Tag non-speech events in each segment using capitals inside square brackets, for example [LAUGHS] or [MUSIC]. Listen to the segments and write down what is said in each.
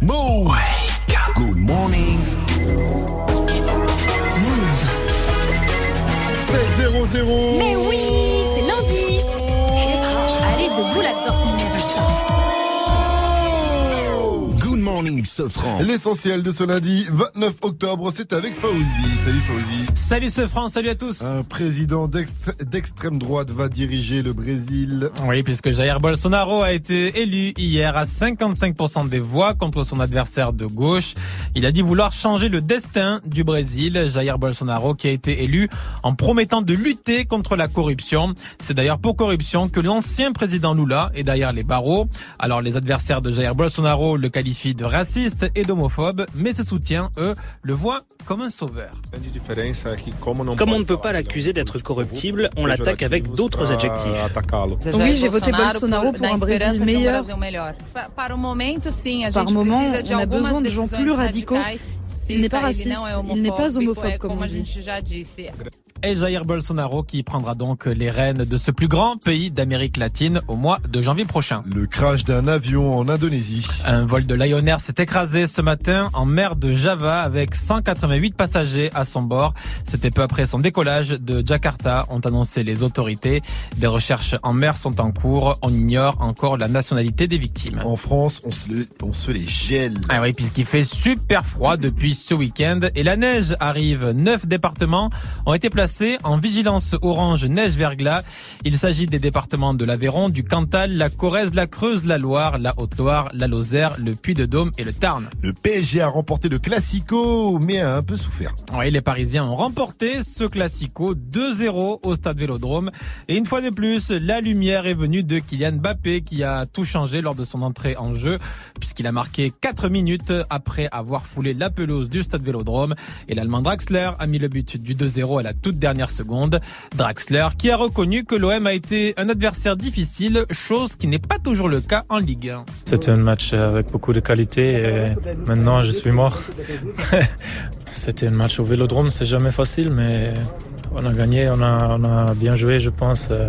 Move. Sofran. L'essentiel de ce lundi 29 octobre, c'est avec Fauzi. Salut Fauzi. Salut ce France, salut à tous. Un président d'ext- d'extrême droite va diriger le Brésil. Oui, puisque Jair Bolsonaro a été élu hier à 55% des voix contre son adversaire de gauche. Il a dit vouloir changer le destin du Brésil. Jair Bolsonaro qui a été élu en promettant de lutter contre la corruption. C'est d'ailleurs pour corruption que l'ancien président Lula est derrière les barreaux. Alors les adversaires de Jair Bolsonaro le qualifient de raciste et d'homophobe, mais ses soutiens, eux, le voient comme un sauveur. Comme on ne peut pas l'accuser d'être corruptible, on l'attaque avec d'autres adjectifs. Oui, j'ai voté Bolsonaro pour un Brésil meilleur. Par moment, Par moment, on a besoin de gens plus radicaux. Il n'est pas raciste, il n'est pas homophobe, comme on dit. et Jair Bolsonaro qui prendra donc les rênes de ce plus grand pays d'Amérique latine au mois de janvier prochain. Le crash d'un avion en Indonésie. Un vol de Lion Air s'est écrasé ce matin en mer de Java avec 188 passagers à son bord. C'était peu après son décollage de Jakarta, ont annoncé les autorités. Des recherches en mer sont en cours. On ignore encore la nationalité des victimes. En France, on se, le- on se les gèle. Ah oui, puisqu'il fait super froid depuis ce week-end et la neige arrive. Neuf départements ont été placés en vigilance orange neige-verglas. Il s'agit des départements de l'Aveyron, du Cantal, la Corrèze, la Creuse, la Loire, la Haute-Loire, la Lozère, le Puy-de-Dôme et le Tarn. Le PSG a remporté le Classico, mais a un peu souffert. Oui, les Parisiens ont remporté ce Classico 2-0 au Stade Vélodrome. Et une fois de plus, la lumière est venue de Kylian Mbappé qui a tout changé lors de son entrée en jeu puisqu'il a marqué 4 minutes après avoir foulé la pelouse du Stade Vélodrome. Et l'Allemand Draxler a mis le but du 2-0 à la toute dernière seconde. Draxler qui a reconnu que l'OM a été un adversaire difficile, chose qui n'est pas toujours le cas en Ligue 1. C'était un match avec beaucoup de qualité et maintenant je suis mort. [LAUGHS] C'était un match au Vélodrome, c'est jamais facile, mais on a gagné, on a, bien joué, je pense. Euh,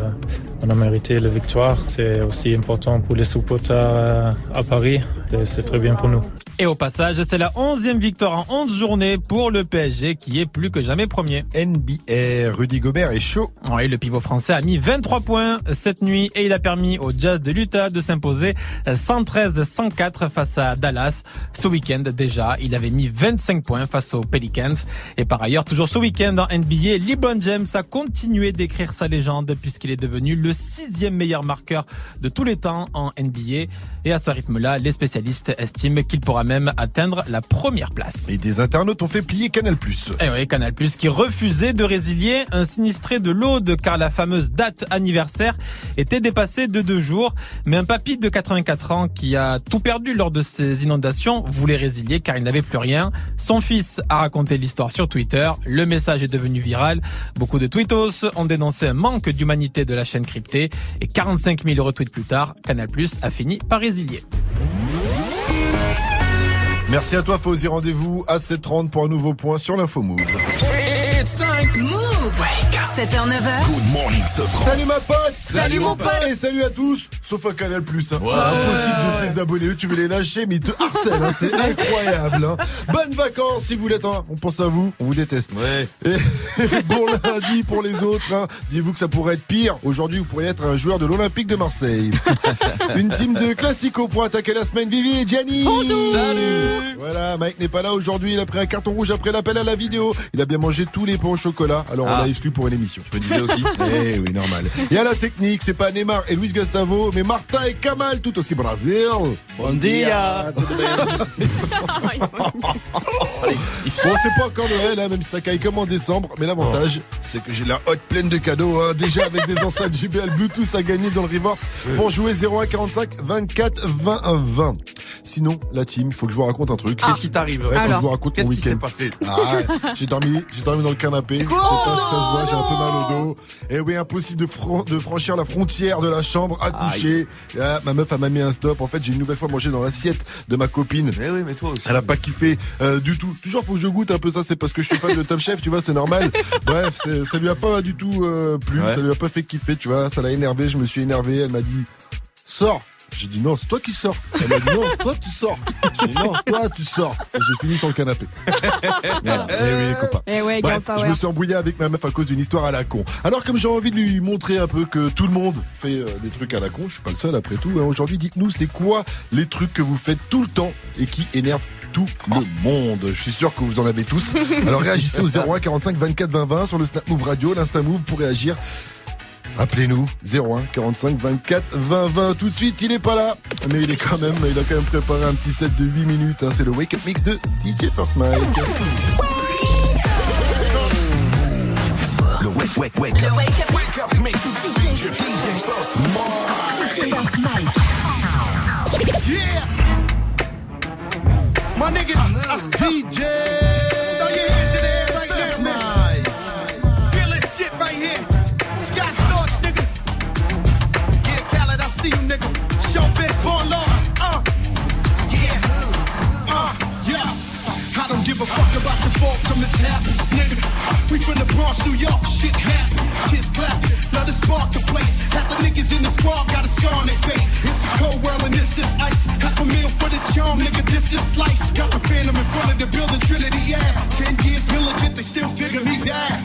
On a mérité la victoire. C'est aussi important pour les supporters euh, à Paris. C'est très bien pour nous. Et au passage, c'est la 11e victoire en 11 journées pour le PSG qui est plus que jamais premier. NBA, Rudy Gobert est chaud. Oui, le pivot français a mis 23 points cette nuit et il a permis au Jazz de l'Utah de s'imposer 113-104 face à Dallas. Ce week-end déjà, il avait mis 25 points face aux Pelicans. Et par ailleurs, toujours ce week-end en NBA, LeBron James a continué d'écrire sa légende puisqu'il est devenu le sixième meilleur marqueur de tous les temps en NBA. Et à ce rythme-là, les spécialistes estiment qu'il pourra même atteindre la première place. Et des internautes ont fait plier Canal+. Eh oui, Canal Plus qui refusait de résilier un sinistré de l'Aude car la fameuse date anniversaire était dépassée de deux jours. Mais un papy de 84 ans qui a tout perdu lors de ces inondations voulait résilier car il n'avait plus rien. Son fils a raconté l'histoire sur Twitter. Le message est devenu viral. Beaucoup de tweetos ont dénoncé un manque d'humanité de la chaîne cryptée et 45 000 retweets plus tard, Canal Plus a fini par résilier. Merci à toi, Fauzi. Rendez-vous à 7h30 pour un nouveau point sur l'info Move. It's time. Move 7h, 9h. Good morning, Sofran. Salut ma pote Salut, mon pote. Et salut à tous Sauf à Canal Plus. hein. Impossible de se désabonner. Eux, Tu veux les lâcher, mais ils te harcèlent. hein. C'est [LAUGHS] incroyable. hein. Bonnes vacances si vous l'êtes. hein. On pense à vous. On vous déteste. Et [LAUGHS] bon lundi pour les autres. hein. Dites-vous que ça pourrait être pire. Aujourd'hui, vous pourriez être un joueur de l'Olympique de Marseille. [LAUGHS] Une team de classico pour attaquer la semaine. Vivi et Gianni Salut Voilà, Mike n'est pas là aujourd'hui. Il a pris un carton rouge après l'appel à la vidéo. Il a bien mangé tous les pains au chocolat. Alors on Ah. l'a exclu pour une émission. Je me disais aussi. [LAUGHS] Eh oui, normal. Et à la technique, c'est pas Neymar et Luis Gustavo, mais Marta et Kamal, tout aussi Brasil. Bon dia. Bon, c'est pas encore Noël, hein, même si ça caille comme en décembre, mais l'avantage, c'est que j'ai la hotte pleine de cadeaux, hein, déjà avec des enceintes JBL Bluetooth à gagner dans le reverse pour jouer 01 45 24 20 20. Sinon, la team, il faut que je vous raconte un truc. Qu'est-ce qui t'arrive Ouais, que je Alors, vous raconte Qu'est-ce mon qui s'est week-end. passé Ah, j'ai dormi, j'ai dormi dans le canapé. Je sais pas si ça se voit, j'ai un peu mal au dos. Et oui, impossible de, fran- de franchir la frontière de la chambre à coucher. Ah, ma meuf, elle m'a mis un stop. En fait, j'ai une nouvelle fois mangé dans l'assiette de ma copine. Mais oui, mais toi aussi. Elle a pas kiffé euh, du tout. Toujours faut que je goûte un peu ça, c'est parce que je suis fan de Top Chef, tu vois, c'est normal. [LAUGHS] Bref, ça lui a pas du tout euh, plu, Ouais. ça lui a pas fait kiffer, tu vois, ça l'a énervé, je me suis énervé, elle m'a dit "Sors." J'ai dit non, c'est toi qui sors. Elle m'a dit non, toi tu sors. J'ai dit non, toi tu sors. Et j'ai fini sur le canapé. [LAUGHS] voilà. Eh oui, les copains. Eh ouais, Bref, je me suis embrouillé avec ma meuf à cause d'une histoire à la con. Alors comme j'ai envie de lui montrer un peu que tout le monde fait euh, des trucs à la con, je suis pas le seul après tout. Hein. Aujourd'hui, dites-nous c'est quoi les trucs que vous faites tout le temps et qui énervent tout le monde? Je suis sûr que vous en avez tous. [LAUGHS] Alors réagissez au 01 45 24 20 20 sur le Snap Move Radio, l'Insta Move pour réagir. Appelez-nous 01 45 24 20 20 tout de suite. Il est pas là, mais il est quand même, il a quand même préparé un petit set de 8 minutes. Hein. C'est le Wake Up Mix de DJ First Mike. Le Wake, wake, wake, up. wake up Mix DJ, DJ First Mike. Yeah. My niggas, uh, DJ. See you, nigga. Show bitch, born law. Give a fuck about nigga. We from the Bronx, New York, shit happens. Kids clapping, let us spark the place. Half the niggas in the squad got a scar on their face. It's a cold world and this is ice. Half a meal for the charm, nigga, this is life. Got the phantom in front of the building, Trinity, yeah. Ten years militant, they still figure me bad.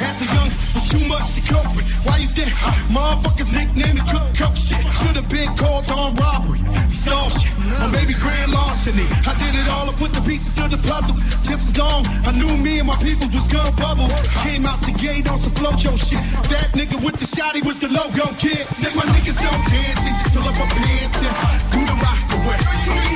As a young, was too much to cope with. Why you think motherfuckers nicknamed me cook coke shit? Should've been called on robbery, stall shit, or maybe grand larceny. I did it all, I put the pieces to the puzzle. Just as long, I knew me and my people was gonna bubble. Came out the gate on some flojo shit. That nigga with the shotty was the logo kid. Said my niggas don't dance, they just fill up my pants and do the rock away.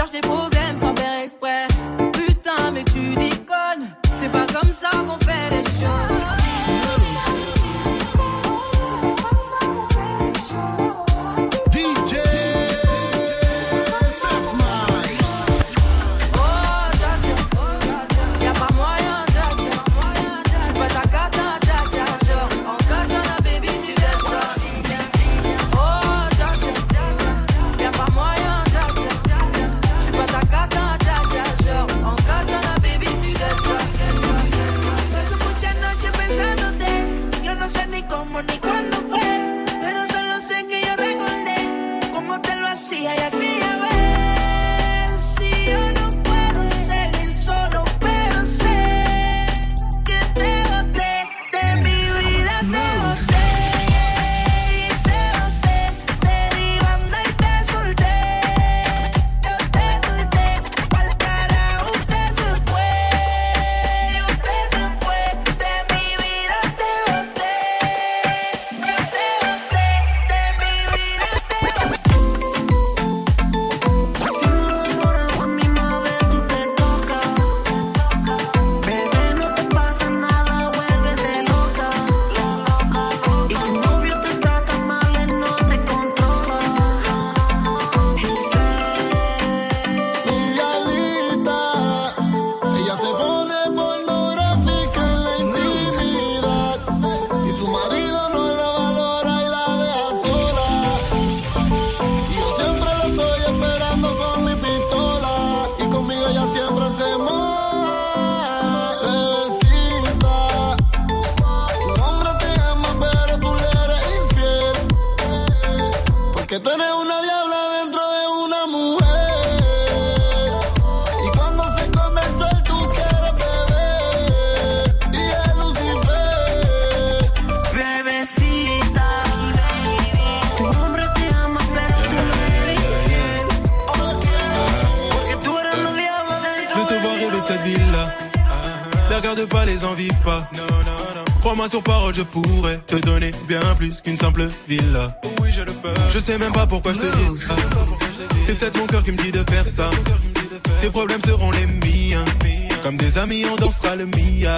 Tu cherches des problèmes sans faire exprès. Sais même pas pourquoi je te dis ça. C'est peut-être mon cœur qui me dit de faire ça. Tes problèmes seront les miens. Comme des amis, on dansera le mia.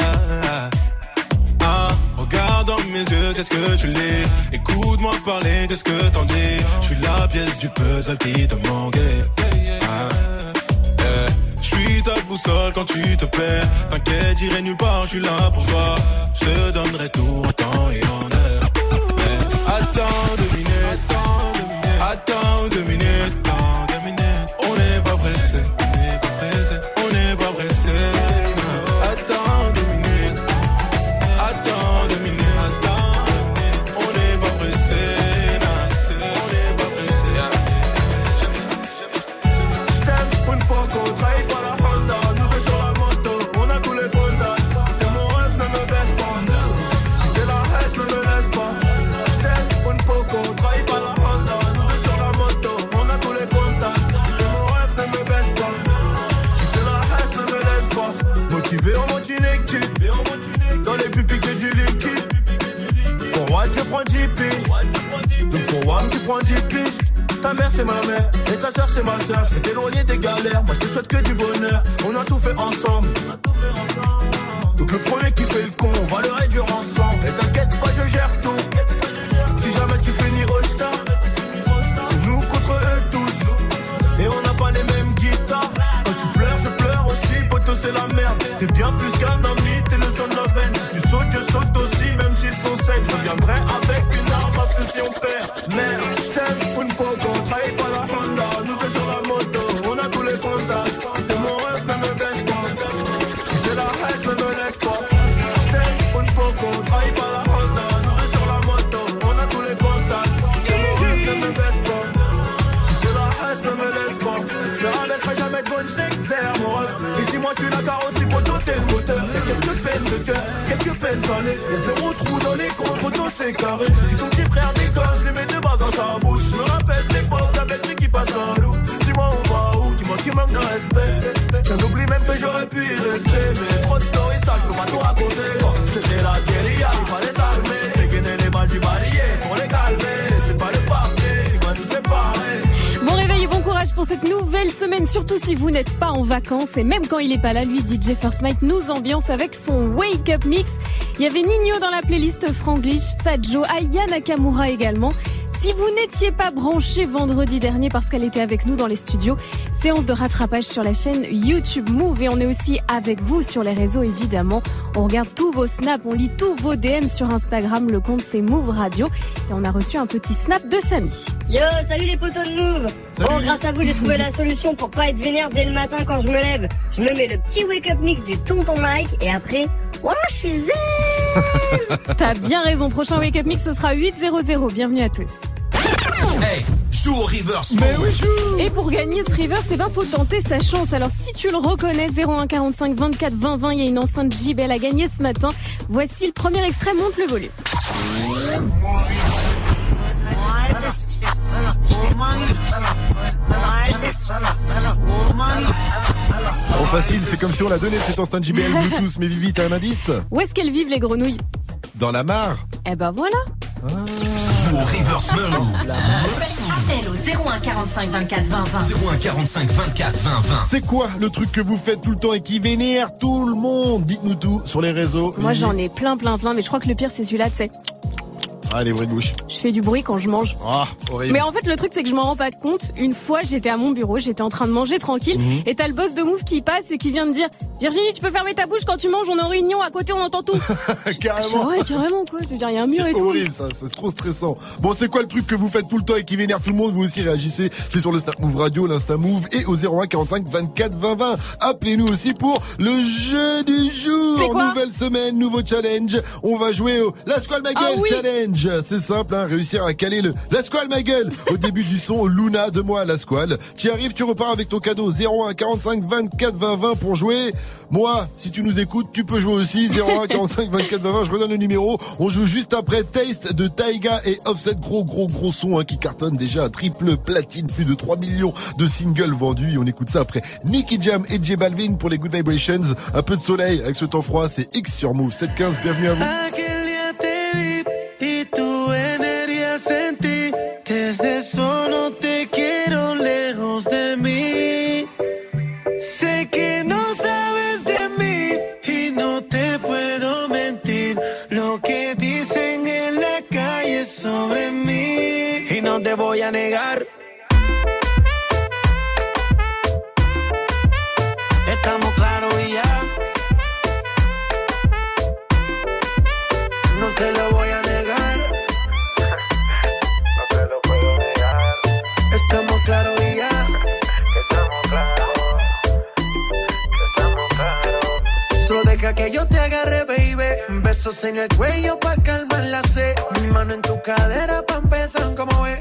Ah, regarde dans mes yeux, qu'est-ce que tu l'es Écoute-moi parler, qu'est-ce que t'en dis Je suis la pièce du puzzle qui te manquait. Ah, eh. Je suis ta boussole quand tu te perds. T'inquiète, j'irai nulle part, je suis là pour toi. Je donnerai tout en temps et en heure. Eh, Attends minutes, attends deux prends 10 piges. Ta mère c'est ma mère et ta soeur c'est ma soeur. Je vais t'éloigner des galères, moi je te souhaite que du bonheur. On a tout fait ensemble. Donc le premier qui fait le con, on va le réduire ensemble. Et t'inquiète pas, je gère tout. Si jamais tu finis au c'est nous contre eux tous. Et on n'a pas les mêmes guitares. Quand tu pleures, je pleure aussi. Poto c'est la merde. T'es bien plus qu'un ami, t'es le son de la veine. Si tu sautes, je saute aussi, même s'ils sont secs. Je reviendrai à si on perd. Merde, je t'aime une fois qu'on trahit pas la Honda. Nous deux sur la moto, on a tous les contacts. T'es mon rêve, ne me baisse pas. Si c'est la haine, ne me laisse pas. Je t'aime une fois qu'on trahit pas la Honda. Nous deux sur la moto, on a tous les contacts. T'es mon rêve, ne me baisse pas. Si c'est la haine, ne me laisse pas. Je me rabaisserai jamais devant une j'exerce mon rêve. Ici, moi, je suis la carrosserie pour doter le moteur. Y'a quelques peines de cœur, quelques peines salées. Y'a zéro trou dans les c'est carré. Si ton petit frère déconne, je lui mets deux balles dans sa bouche. Je me rappelle l'époque avec lui qui passe un loup. Dis-moi, on va où Dis-moi qui manque de respect. J'en oublie même que j'aurais pu y rester. Mais trop de stories sales, je peux pas tout raconter. C'était la guérilla, il fallait s'armer. Dégainer les balles du barillet pour les calmer. C'est pas le papier, il va nous séparer. Bon réveil et bon courage pour cette nouvelle semaine, surtout si vous n'êtes pas en vacances. Et même quand il est pas là, lui, DJ First Mike nous ambiance avec son Wake Up Mix. Il y avait Nino dans la playlist, Franglish, Fat Joe, Aya Nakamura également. Si vous n'étiez pas branché vendredi dernier parce qu'elle était avec nous dans les studios, séance de rattrapage sur la chaîne YouTube Move et on est aussi avec vous sur les réseaux évidemment. On regarde tous vos snaps, on lit tous vos DM sur Instagram, le compte c'est Move Radio et on a reçu un petit snap de Samy. Yo, salut les potos de Move Bon, grâce à vous, j'ai trouvé la solution pour pas être vénère dès le matin quand je me lève. Je me mets le petit wake-up mix du tonton Mike et après, voilà, je suis zen T'as bien raison, prochain Wake Up Mix ce sera 8.00. Bienvenue à tous. Hey, joue au reverse. Mais oui, joue Et pour gagner ce reverse, eh ben, faut tenter sa chance. Alors, si tu le reconnais, 01 45 24 20 20, il y a une enceinte JBL à gagner ce matin. Voici le premier extrait, monte le volume. Trop facile, c'est comme si on l'a donné cette enceinte JBL Bluetooth. Mais Vivi, t'as un indice Où est-ce qu'elles vivent les grenouilles Dans la mare Eh ben voilà. Joue au reverse mode. Appel au 01 45 24 20 20. 01 45 24 20 20. C'est quoi le truc que vous faites tout le temps et qui vénère tout le monde? Dites-nous tout sur les réseaux. Moi, j'en ai plein, plein, plein, mais je crois que le pire, c'est celui-là, tu sais. Ah, les bruits de bouche. Je fais du bruit quand je mange. Ah, horrible. Mais en fait, le truc, c'est que je m'en rends pas compte. Une fois, j'étais à mon bureau, j'étais en train de manger tranquille, Mhm. et t'as le boss de Move qui passe et qui vient de dire Virginie, tu peux fermer ta bouche quand tu manges, on est en réunion, à côté, on entend tout. [LAUGHS] Carrément. Je ouais, carrément, quoi. Je veux dire, il y a un mur et C'est tout. horrible ça, c'est trop stressant. Bon, c'est quoi le truc que vous faites tout le temps et qui vénère tout le monde? Vous aussi réagissez, c'est sur le Snap Move Radio, l'Insta Move et au 01 45 24 20 20. Appelez-nous aussi pour le jeu du jour. C'est Nouvelle semaine, nouveau challenge. On va jouer au La Squale Ma Ah oui. Challenge. Challenge, c'est simple, hein, réussir à caler le la squale ma gueule au début du son Luna de moi la squale. Tu arrives, tu repars avec ton cadeau 01 45 24 20 20 pour jouer. Moi, si tu nous écoutes, tu peux jouer aussi 01 45 24 20 20. Je redonne le numéro. On joue juste après Taste de Taiga et Offset, gros gros gros son hein, qui cartonne déjà à triple platine, plus de 3 millions de singles vendus. Et on écoute ça après Nicky Jam et J Balvin pour les Good Vibrations. Un peu de soleil avec ce temps froid, c'est X sur Move 715. Bienvenue à vous. Negar. Estamos claros y ya. No te lo voy a negar. No te lo puedo negar. Estamos claros y ya. Estamos claros. Estamos claros. Solo deja que yo te agarre, baby. Besos en el cuello pa' calmar la sed. Mi mano en tu cadera pa' empezar como es.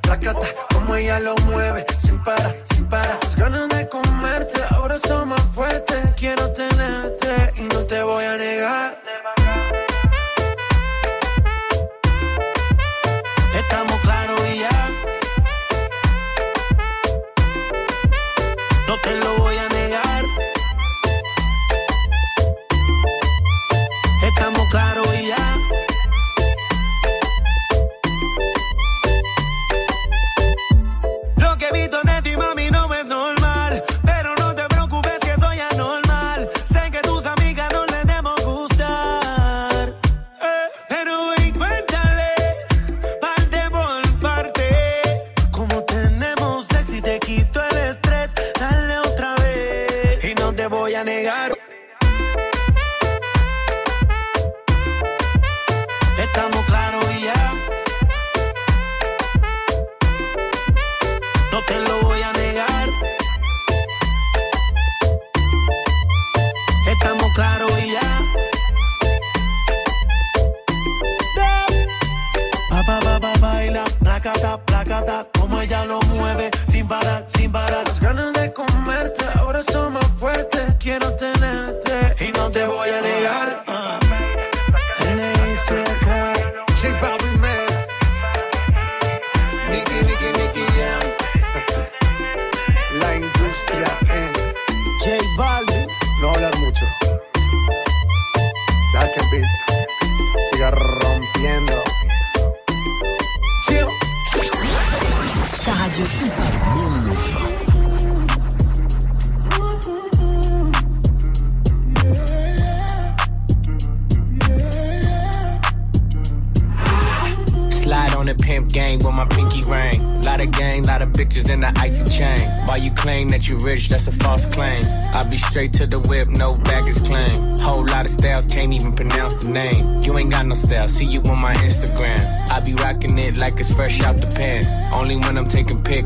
Placata. Como ella lo mueve. Sin parar.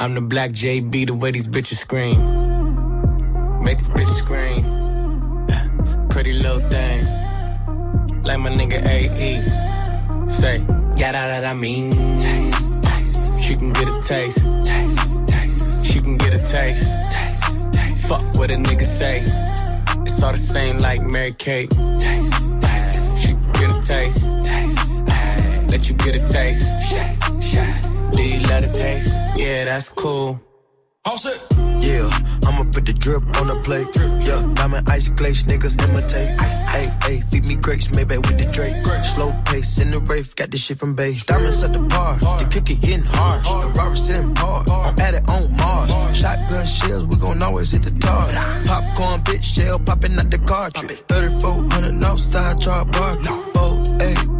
I'm the black JB, the way these bitches scream. Make these bitches scream. Pretty little thing like my nigga AE. Say, yeah, that, that I mean. Taste, taste. She can get a taste. taste, taste. She can get a taste. taste, taste. Fuck what a nigga say. It's all the same like Mary Kate. Taste, taste. She can get a taste. taste? taste. Let you get a taste. Do you love the taste? Yeah, that's cool. All set. Yeah, I'ma put the drip on the plate. Yeah, diamond ice glaze, niggas imitate. Hey, hey, feed me grapes, maybe with the Drake. Slow pace in the rave, got this shit from base. Diamonds at the bar, the kick it hitting hard. The rubber sitting hard, I'm at it on Mars. Shotgun shells, we gon' always hit the tar. Popcorn, bitch, shell popping out the cartridge. 3400 outside, char bar. Oh, hey, hey.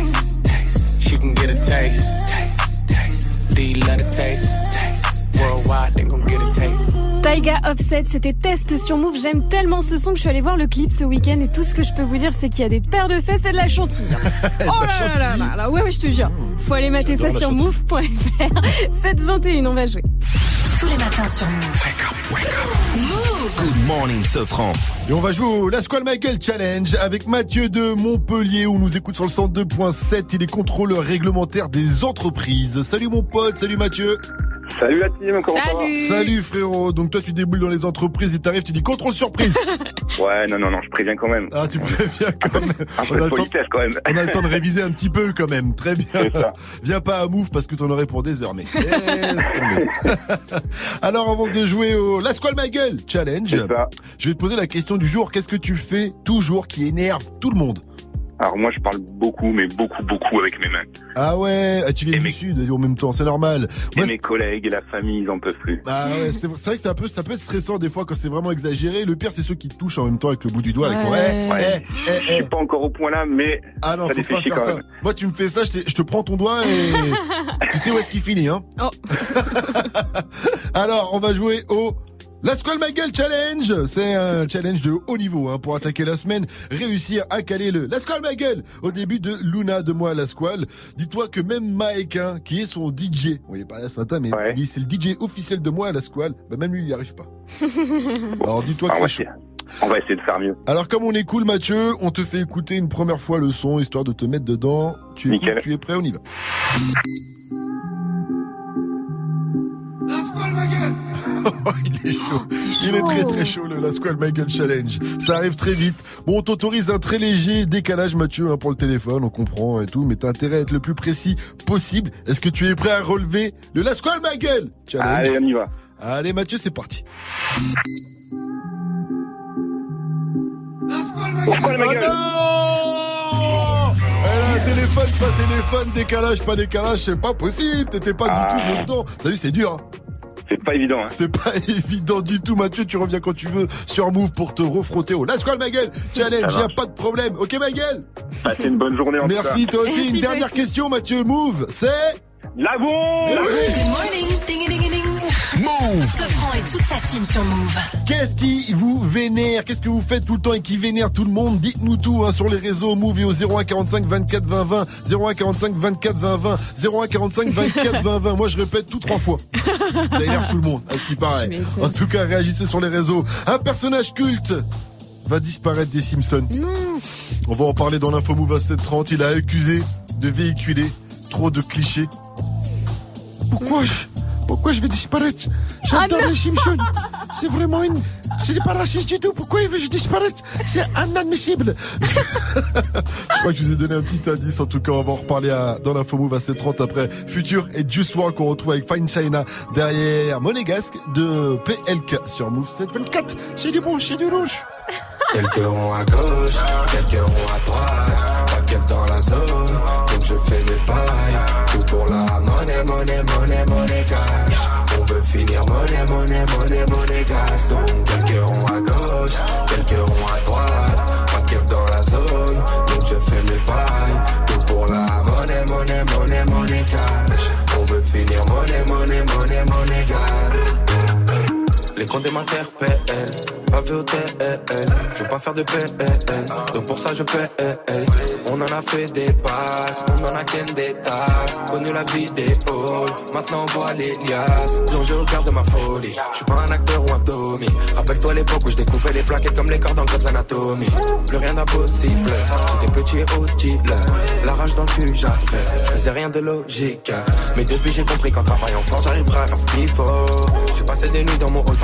can get a taste. Do you love the taste? Worldwide, they gon' get a taste. Taiga Offset, c'était test sur Move. J'aime tellement ce son que je suis allée voir le clip ce week-end et tout ce que je peux vous dire, c'est qu'il y a des paires de fesses et de la chantilly. [LAUGHS] oh là là là là là, ouais, ouais, je te jure. Faut aller mater ça sur move.fr. 721, [LAUGHS] on va jouer. Tous les matins sur Move. Wake up, wake up. Move. Good morning, Sofran. Et on va jouer au La Squale Michael Challenge avec Mathieu de Montpellier où on nous écoute sur le 102.7. Il est contrôleur réglementaire des entreprises. Salut mon pote, salut Mathieu. Salut la team, comment ça va Salut frérot. Donc toi tu déboules dans les entreprises et t'arrives, tu dis contrôle surprise. [LAUGHS] Ouais, non, non, non, je préviens quand même. Ah tu préviens quand même. [LAUGHS] Un peu de politesse quand même. On a le temps de réviser un petit peu quand même. Très bien. [LAUGHS] Viens pas à Move parce que t'en aurais pour des heures, mais laisse tomber. Alors avant de jouer au La Squale My Gueule Challenge, je vais te poser la question du jour. Qu'est-ce que tu fais toujours qui énerve tout le monde? Alors moi, je parle beaucoup, mais beaucoup, beaucoup avec mes mains. Ah ouais, ah, tu viens du sud en même temps, c'est normal. Et mes collègues et la famille, ils en peuvent plus. Ah ouais, c'est vrai que ça peut, ça peut être stressant des fois quand c'est vraiment exagéré. Le pire, c'est ceux qui te touchent en même temps avec le bout du doigt. eh, Ouais. eh, eh, Je suis pas encore au point là, mais Ah non, ça faut pas faire quand ça. Moi, tu me fais ça, je, te- je te prends ton doigt et [LAUGHS] tu sais où est-ce qu'il finit, hein Oh. [LAUGHS] Alors, on va jouer au La Squale My Gueule Challenge. C'est un challenge de haut niveau hein, pour attaquer la semaine, réussir à caler le La Squale My Gueule au début de Luna de moi La Squale. Dis-toi que même Mike, hein, qui est son DJ, on y est parlé ce matin, mais lui, c'est le DJ officiel de moi La Squale, bah, même lui, il n'y arrive pas. [LAUGHS] Alors dis-toi que Ah, on, va c'est chaud. on va essayer de faire mieux. Alors comme on est cool Mathieu, on te fait écouter une première fois le son histoire de te mettre dedans. Tu Nickel. tu es prêt, on y va. [LAUGHS] Il est chaud. Il est très très chaud le La Squale Michael Challenge. Ça arrive très vite. Bon, on t'autorise un très léger décalage Mathieu hein, pour le téléphone, on comprend et tout, mais t'as intérêt à être le plus précis possible. Est-ce que tu es prêt à relever le La Squale Michael Challenge Allez, on y va. Allez Mathieu, c'est parti. Pourquoi ma Oh gueule non Elle a un téléphone, pas téléphone, décalage, pas décalage, c'est pas possible, t'étais pas Ah. du tout dedans. T'as vu, c'est dur, hein C'est pas évident. Hein. C'est pas [LAUGHS] évident du tout, Mathieu, tu reviens quand tu veux sur Move pour te refrotter au Last Call ma gueule Challenge, y a pas de problème. Ok, ma gueule Passez une bonne journée en Merci, tout cas. toi aussi. Une dernière question, Mathieu, Move, c'est... La bombe Good morning. Ding, ding, ding. Move Sofran et toute sa team sur Move. Qu'est-ce qui vous vénère? Qu'est-ce que vous faites tout le temps et qui vénère tout le monde? Dites-nous tout hein, sur les réseaux Move et au 0145 24 20 20 0145 24 20 20 0145 24 20 20 Moi je répète tout trois fois. Ça énerve tout le monde, à ce qui paraît. En tout cas, réagissez sur les réseaux. Un personnage culte va disparaître des Simpsons. On va en parler dans l'info Move à 730. Il a accusé de véhiculer trop de clichés. Pourquoi je, pourquoi je vais disparaître J'adore Ah les Simpsons. C'est vraiment une. C'est pas raciste du tout. Pourquoi il veut que je disparaisse C'est inadmissible. [LAUGHS] je crois que je vous ai donné un petit indice. En tout cas, on va en reparler à- dans l'info Move à 730 après Future et Juice WRLD qu'on retrouve avec Fine China derrière Monégasque de PLK sur Move 724. C'est du bon, c'est du rouge. Quelques ronds à gauche, quelques ronds à droite. Pas dans la zone, donc je fais mes pailles. Monnaie, monnaie, monnaie, monnaie cash. On veut finir monnaie, monnaie, monnaie, monnaie gas. Donc quelques ronds à gauche, quelques ronds à droite. Pas de dans la zone, donc je fais mes pailles. Tout pour la monnaie, monnaie, monnaie, monnaie cash. On veut finir monnaie, monnaie, monnaie, monnaie gas. Les condés m'interpellent, pas vu au TL. Je veux pas faire de PN, donc pour ça je paie. On en a fait des passes, on en a qu'un des tasses. Connu la vie des halls, maintenant on voit les liasses. Plongé au cœur de ma folie, je suis pas un acteur ou un Tommy. Rappelle-toi l'époque où je découpais les plaquettes comme les cordes en Grey's Anatomy. Plus rien d'impossible, j'étais petit et hostile. La rage dans le cul j'avais, je faisais rien de logique. Mais depuis j'ai compris qu'en travaillant fort j'arriverai à faire ce qu'il faut. J'ai passé des nuits dans mon hall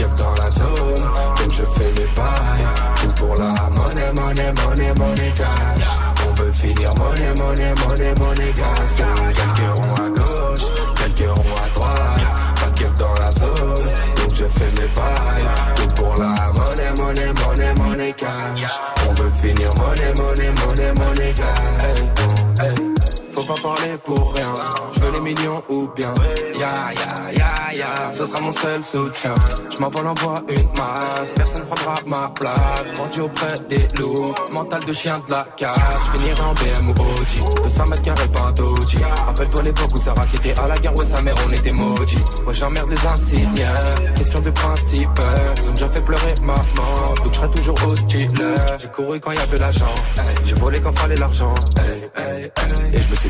Keuf dans la zone, donc je fais mes pailles. Tout pour la monnaie, monnaie, monnaie, monnaie cash. On veut finir monnaie, monnaie, monnaie, monnaie gas. Donc quelques à gauche, quelques ronds à droite. Pas de dans la zone, donc je fais mes pailles. Tout pour la monnaie, monnaie, monnaie, monnaie cash. On veut finir monnaie, monnaie, monnaie, monnaie gas. Faut pas parler pour rien. Je veux les millions ou bien. Ya ya ya ya, ce sera mon seul soutien. Je m'envole en voie une masse, personne prendra ma place. Grandi auprès des loups, mental de chien de la casse. Je finirai en BM ou OG, 200 mètres carrés pas. Rappelle-toi l'époque où Sarah qui était à la guerre, ouais sa mère on était maudits. Ouais j'emmerde les insignes, question de principe. Ils ont déjà fait pleurer maman, donc je serai toujours hostile. J'ai couru quand y avait l'argent, j'ai volé quand fallait l'argent. Et je me suis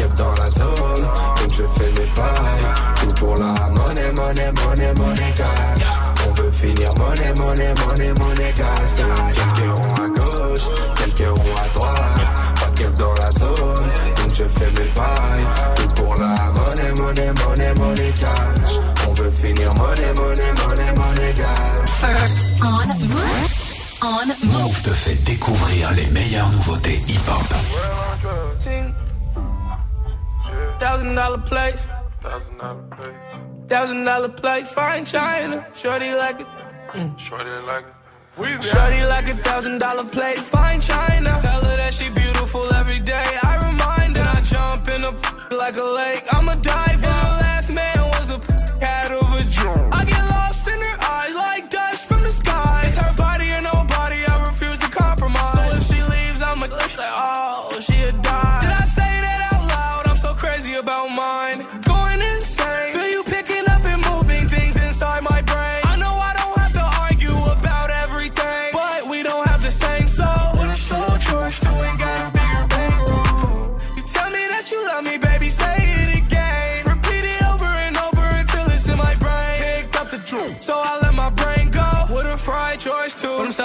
pas de keuf dans la zone, donc je fais mes pailles. Tout pour la monnaie, monnaie, monnaie, monnaie cash. On veut finir monnaie, monnaie, monnaie, monnaie gas. Donc quelques ronds à gauche, quelques ronds à droite, pas de keuf dans la zone, donc je fais mes pailles. Tout pour la monnaie, monnaie, monnaie, monnaie cash. On veut finir monnaie, monnaie, monnaie, monnaie gas. First on Move. On Move te fait découvrir les meilleures nouveautés hip-hop. Thousand dollar place. Thousand dollar place. Thousand dollar place. Fine China. Shorty like it. Mm. Shorty like it. Shorty like a thousand dollar plate. Fine China. Tell her that she beautiful every day. I remind her. I jump in a [LAUGHS] like a lake. I'm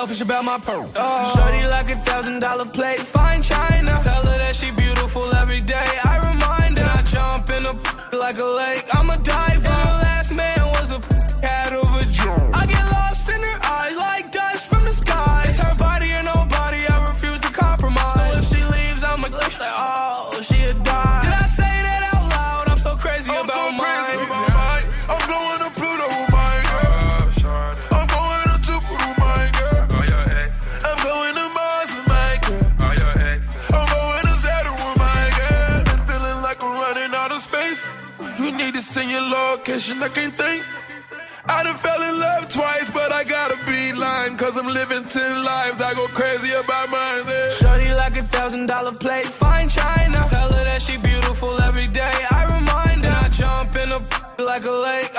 selfish about my pearl. Oh. Shorty like a thousand dollar plate, fine china. Tell her that she beautiful send your location, I can't think. I done fell in love twice, but I gotta be lying. Cause I'm living ten lives. I go crazy about mine. Yeah. Shorty like a thousand dollar plate, fine china. Tell her that she beautiful every day. I remind her. I jump in a [LAUGHS] like a lake.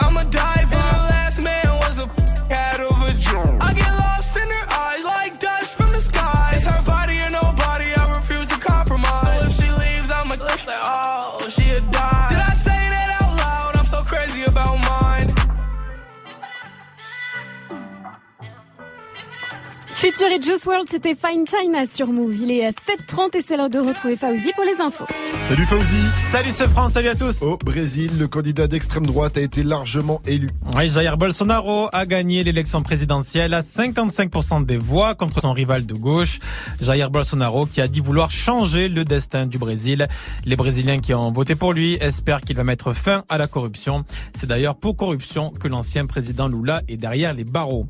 Future et Juice World, c'était Fine China sur Move. Il est à 7h30 et c'est l'heure de retrouver Fauzi pour les infos. Salut Fauzi. Salut ce France, salut à tous. Au Brésil, le candidat d'extrême droite a été largement élu. Oui, Jair Bolsonaro a gagné l'élection présidentielle à 55% des voix contre son rival de gauche. Jair Bolsonaro qui a dit vouloir changer le destin du Brésil. Les Brésiliens qui ont voté pour lui espèrent qu'il va mettre fin à la corruption. C'est d'ailleurs pour corruption que l'ancien président Lula est derrière les barreaux.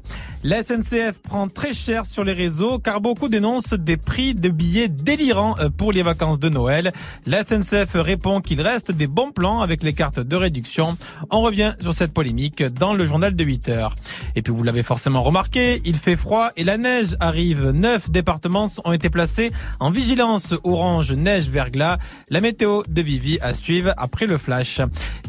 La SNCF prend très cher sur les réseaux car beaucoup dénoncent des prix de billets délirants euh, pour les vacances de Noël. La SNCF répond qu'il reste des bons plans avec les cartes de réduction. On revient sur cette polémique dans le journal de 8 heures. Et puis vous l'avez forcément remarqué, il fait froid et la neige arrive. Neuf départements ont été placés en vigilance orange neige verglas. La météo de Vivi à suivre après le flash.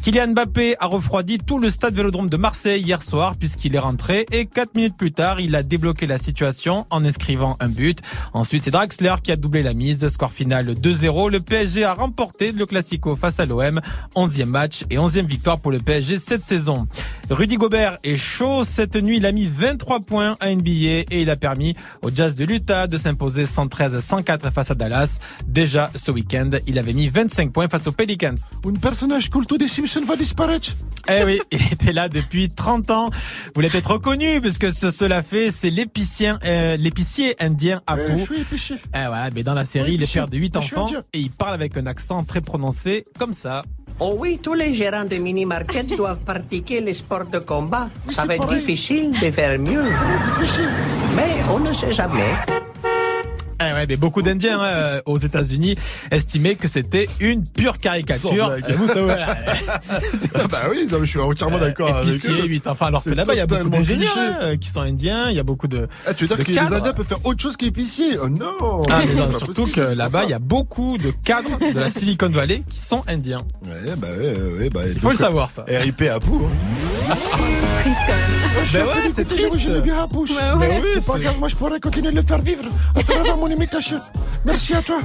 Kylian Mbappé a refroidi tout le stade Vélodrome de Marseille hier soir puisqu'il est rentré et 4 minutes plus tard, il a débloqué la situation en inscrivant un but. Ensuite, c'est Draxler qui a doublé la mise. Score final 2-0. Le PSG a remporté le Classico face à l'OM. 11e match et 11e victoire pour le PSG cette saison. Rudy Gobert est chaud. Cette nuit, il a mis 23 points à NBA et il a permis au Jazz de l'Utah de s'imposer 113-104 face à Dallas. Déjà ce week-end, il avait mis 25 points face aux Pelicans. Un personnage culte des Simpsons va disparaître? Eh oui, [LAUGHS] il était là depuis 30 ans. Vous l'avez peut-être reconnu puisque ce cela fait, c'est l'épicier, euh, l'épicier indien Apu. Eh, je suis épicier. Eh voilà, mais dans la série, Oui, il est père de 8 Je suis enfants et il parle avec un accent très prononcé comme ça. Oh oui, tous les gérants de mini-market [LAUGHS] doivent pratiquer les sports de combat. Ça va être pareil. difficile de faire mieux. Mais on ne sait jamais. Eh ouais, mais beaucoup d'Indiens hein, aux États-Unis estimaient que c'était une pure caricature. Vous, ça. Ah bah oui, non, mais je suis entièrement d'accord avec Épicier, eux. 8 enfants. Alors que là-bas, il y a beaucoup d'ingénieurs hein, qui sont indiens, il y a beaucoup de. Ah, tu veux dire que les. Indiens peuvent faire autre chose qu'épicier? Oh non Ah, mais non, surtout possible. que là-bas, il y a beaucoup de cadres de la Silicon Valley qui sont indiens. Ouais, bah ouais, ouais, bah. Il faut le savoir, ça. RIP à Pou. Hein. Triste Ben ouais, c'est triste. bien à Pouche. Ben oui, c'est pas grave, moi je pourrais continuer de le faire vivre à travers mon imitation. Merci à toi.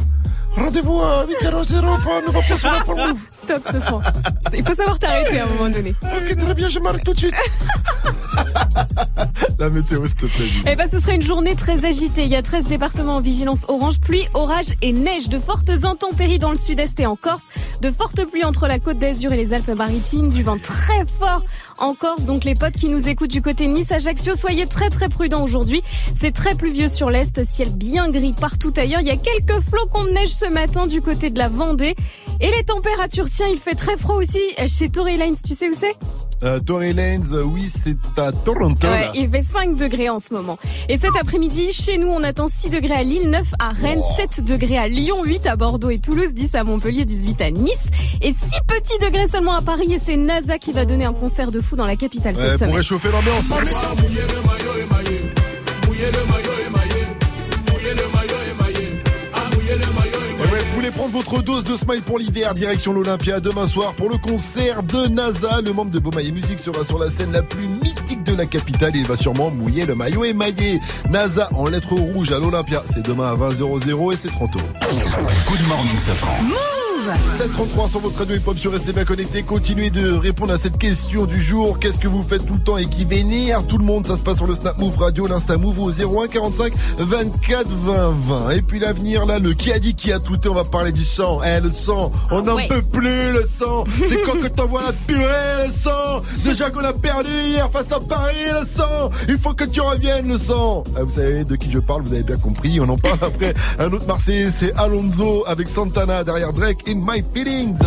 Rendez-vous à 8.00 pour un nouveau point sur Move. [LAUGHS] Stop ce fond. Il faut savoir t'arrêter à un moment donné. Ok, très bien, je m'arrête tout de suite. [LAUGHS] La météo, s'il te plaît. Eh ben, ce sera une journée très agitée. Il y a 13 départements en vigilance orange, pluie, orage et neige. De fortes intempéries dans le sud-est et en Corse. De fortes pluies entre la côte d'Azur et les Alpes-Maritimes. Du vent très fort en Corse. Donc, les potes qui nous écoutent du côté Nice, Ajaccio, soyez très très prudents aujourd'hui. C'est très pluvieux sur l'est. Ciel bien gris partout ailleurs. Il y a quelques flocons de neige ce matin du côté de la Vendée. Et les températures, tiens, il fait très froid aussi chez Tory Lanez. Tu sais où c'est? Euh, Tory Lanez, euh, oui, c'est à Toronto. Ouais, là. il fait 5 degrés en ce moment. Et cet après-midi, chez nous, on attend 6 degrés à Lille, 9 à Rennes, 7 degrés à Lyon, 8 à Bordeaux et Toulouse, 10 à Montpellier, 18 à Nice. Et 6 petits degrés seulement à Paris. Et c'est NASA qui va donner un concert de fou dans la capitale Ouais, cette pour semaine. réchauffer l'ambiance. Et vous voulez prendre votre dose de smile pour l'hiver, direction l'Olympia demain soir pour le concert de NASA. Le membre de Beaumaillé Musique sera sur la scène la plus mythique de la capitale et il va sûrement mouiller le maillot émaillé. NASA en lettres rouges à l'Olympia. C'est demain à 20h00 et c'est 30 euros. Good morning, Safran. 733 sur votre radio hip-hop sur Restez bien connectés. Continuez de répondre à cette question du jour. Qu'est-ce que vous faites tout le temps et qui vénère tout le monde? Ça se passe sur le Snap Move Radio, l'Insta Move au 01 45 24 20 20. Et puis l'avenir là, le qui a dit qui a tweeté, on va parler du sang. Eh le sang, on n'en ouais. peut plus le sang. C'est quand que t'envoies la purée le sang. Déjà qu'on a perdu hier face à Paris le sang. Il faut que tu reviennes le sang. Ah, vous savez de qui je parle, vous avez bien compris. On en parle après. Un autre Marseillais, c'est Alonso avec Santana derrière Drake in my feelings.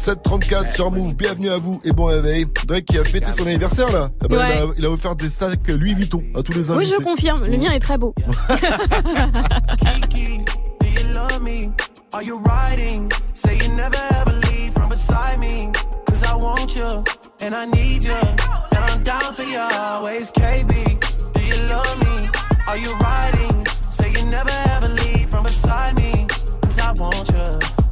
734 sur Move, bienvenue à vous et bon réveil. Drake qui a fêté son anniversaire là. Ah bah, Ouais. il, a, il a offert des sacs Louis Vuitton à tous les Oui, invités. je confirme. Le mien est très beau. Kiki, do you love me? Are you riding? Say you never ever leave from beside me. Cause I want you, and I need you. And I'm down for you always, KB. Do you love me? Are you riding? Say you never ever leave from beside me. Cause I want you,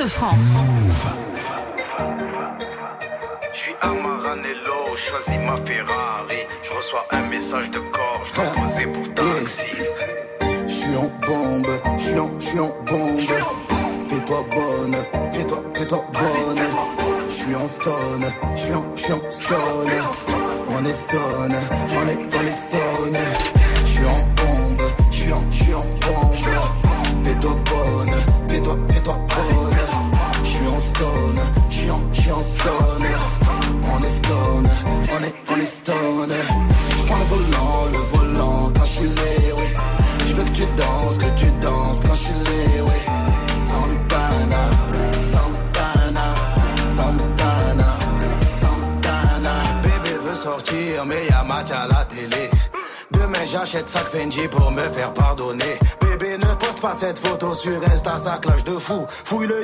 Good ça clash de fou. Fouille le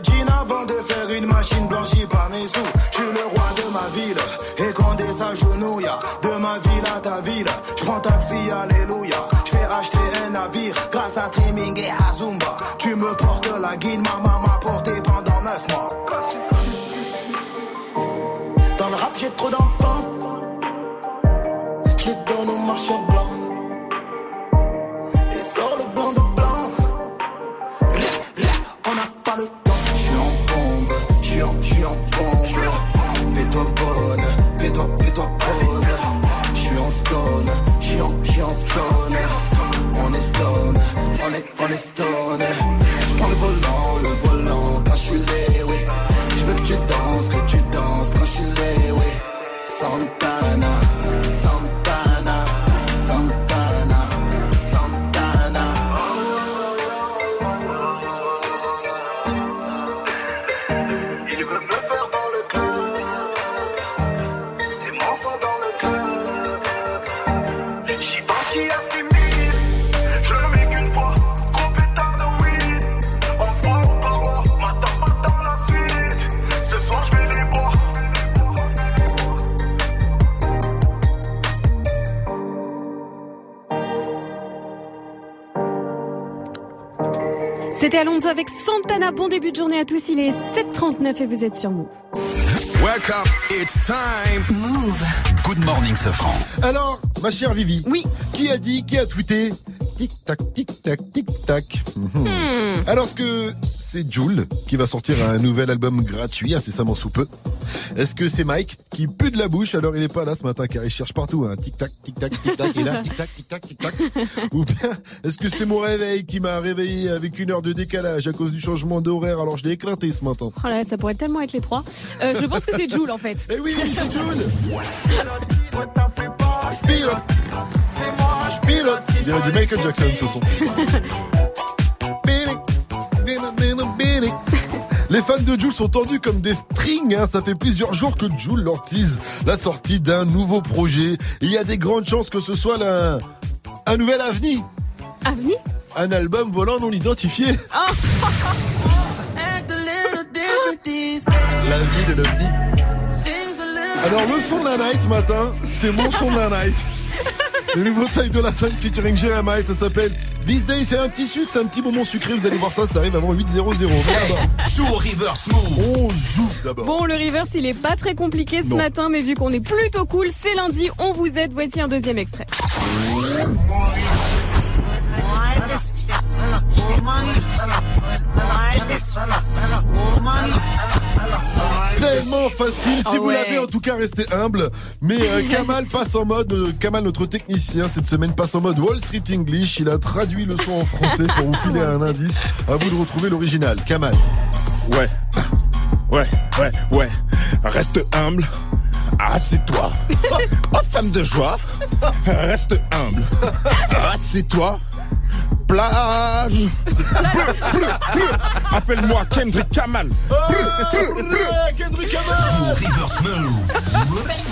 on est, on est stone. Bon début de journée à tous. Il est 7h39 et vous êtes sur Move. Welcome, it's time. Move. Good morning, Sofran. Alors, ma chère Vivi. Oui. Qui a dit, qui a tweeté Tic tac, tic tac, tic tac. Hmm. Alors, ce que c'est c'est Jules qui va sortir un nouvel album gratuit incessamment sous peu. Est-ce que c'est Mike qui pue de la bouche? Alors il est pas là ce matin car il cherche partout un tic-tac, tic-tac, tic-tac et là. [LAUGHS] Tic-tac, tic-tac, tic-tac. Ou bien est-ce que c'est mon réveil qui m'a réveillé avec une heure de décalage à cause du changement d'horaire? Alors je l'ai éclaté ce matin. Oh là, ça pourrait tellement être les trois. Euh, je pense que c'est Jules en fait. [LAUGHS] Eh oui, oui, c'est Jules Je pilote Je pilote. Je dirais du Michael Jackson ce son [LAUGHS] [LAUGHS] Les fans de Jules sont tendus comme des strings. hein. Ça fait plusieurs jours que Jules leur tease la sortie d'un nouveau projet. Et il y a des grandes chances que ce soit la- un nouvel avenir. Avenir Un album volant non identifié. [LAUGHS] L'avenir de l'OVNI. Alors le son de la night ce matin, c'est mon son de la night. [LAUGHS] Le nouveau taille de la scène featuring Jeremiah, ça s'appelle This Day, c'est un petit sucre, c'est un petit moment sucré, vous allez voir ça, ça arrive avant 8-0-0. Mais d'abord, Joue au reverse move. On joue d'abord. Bon, le reverse, il est pas très compliqué ce Non. matin, mais vu qu'on est plutôt cool, c'est lundi, on vous aide. Voici un deuxième extrait. Tellement facile, si Ah vous ouais. l'avez en tout cas restez humble. Mais euh, [LAUGHS] Kamal passe en mode, euh, Kamal notre technicien cette semaine passe en mode Wall Street English. Il a traduit le son en français pour vous filer un [LAUGHS] indice. À vous de retrouver l'original. Kamal. Ouais. Ouais, ouais, ouais. Reste humble. Assieds-toi. [LAUGHS] Oh, femme de joie. Reste humble. Assieds-toi. Plage. [LAUGHS] Appelle-moi Kendrick Kamal. Kendrick move.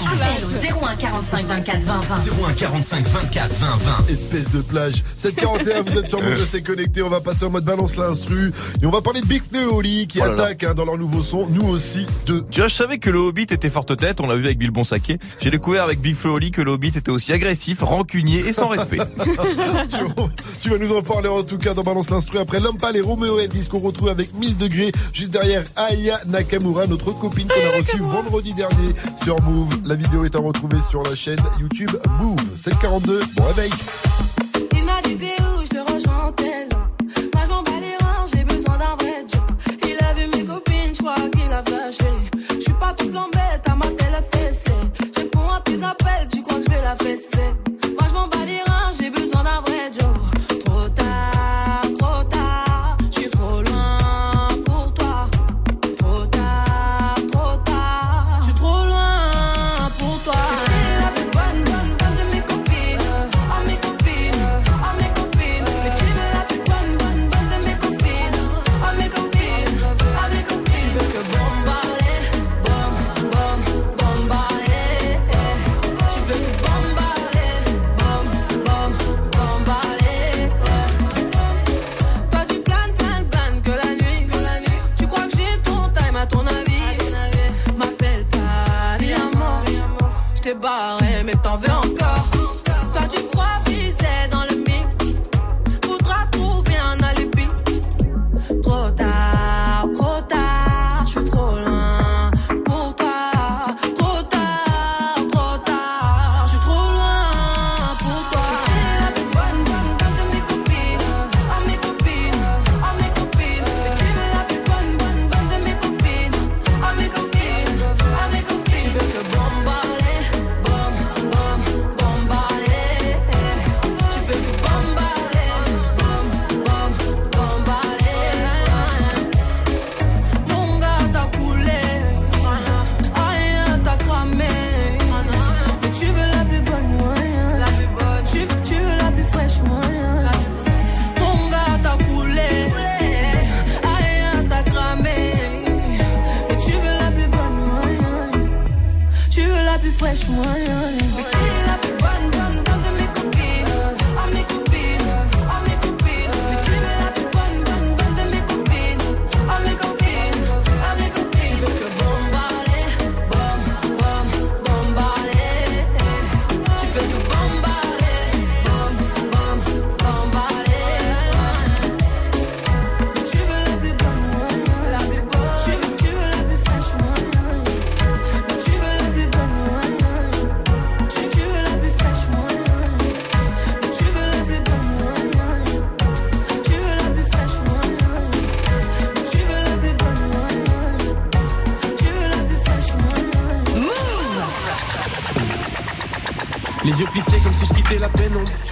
Appel au 01 45 24 20 20. 01 45 24 20 20. Espèce de plage. 741, vous êtes sur Move, restez connectés. On va passer en mode balance l'instru. Et on va parler de Big Flo et Oli qui Oh là là. attaquent hein, dans leur nouveau son. Nous aussi, deux. Tu vois, je savais que le Hobbit était forte tête, on l'a vu avec Bill Bonsaké. J'ai découvert avec Big Oli que le Hobbit était aussi agressif, rancunier et sans respect. tu, [LAUGHS] tu vas nous en parler en tout cas dans Balance l'instru après l'homme et Roméo Elvis qu'on retrouve avec 1000 degrés juste derrière Aya Nakamura notre copine qu'on a reçue vendredi dernier sur Move la vidéo est à retrouver sur la chaîne YouTube Move 742 bon réveil Il m'a dit t'es où, je te rejoins. Moi je m'en bats les reins, j'ai besoin d'un vrai job. Il a vu mes copines, je crois qu'il a flashé. Je suis pas tout plan bête, à ma télé fessée. Je réponds à tes appels, tu crois que je vais la fesser. Moi je m'en bats les reins, j'ai besoin d'un vrai job.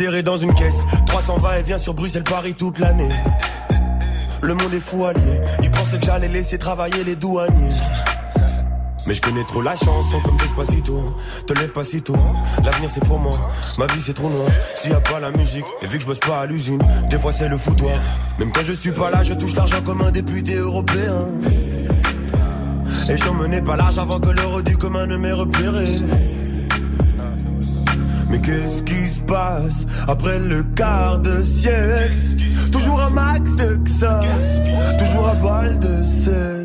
serré dans une caisse. 320 et vient sur Bruxelles-Paris toute l'année. Le monde est fou allié. Ils pensaient que j'allais laisser travailler les douaniers. Mais je connais trop la chanson comme Despacito Te lève pas si tôt, l'avenir c'est pour moi Ma vie c'est trop noir, s'il y a pas la musique Et vu que je bosse pas à l'usine, des fois c'est le foutoir Même quand je suis pas là, je touche l'argent comme un député européen Et j'en menais pas large avant que l'euro du commun ne m'ait repéré mais qu'est-ce qui se passe après le quart de siècle? Toujours un max de ça, toujours un bal de 16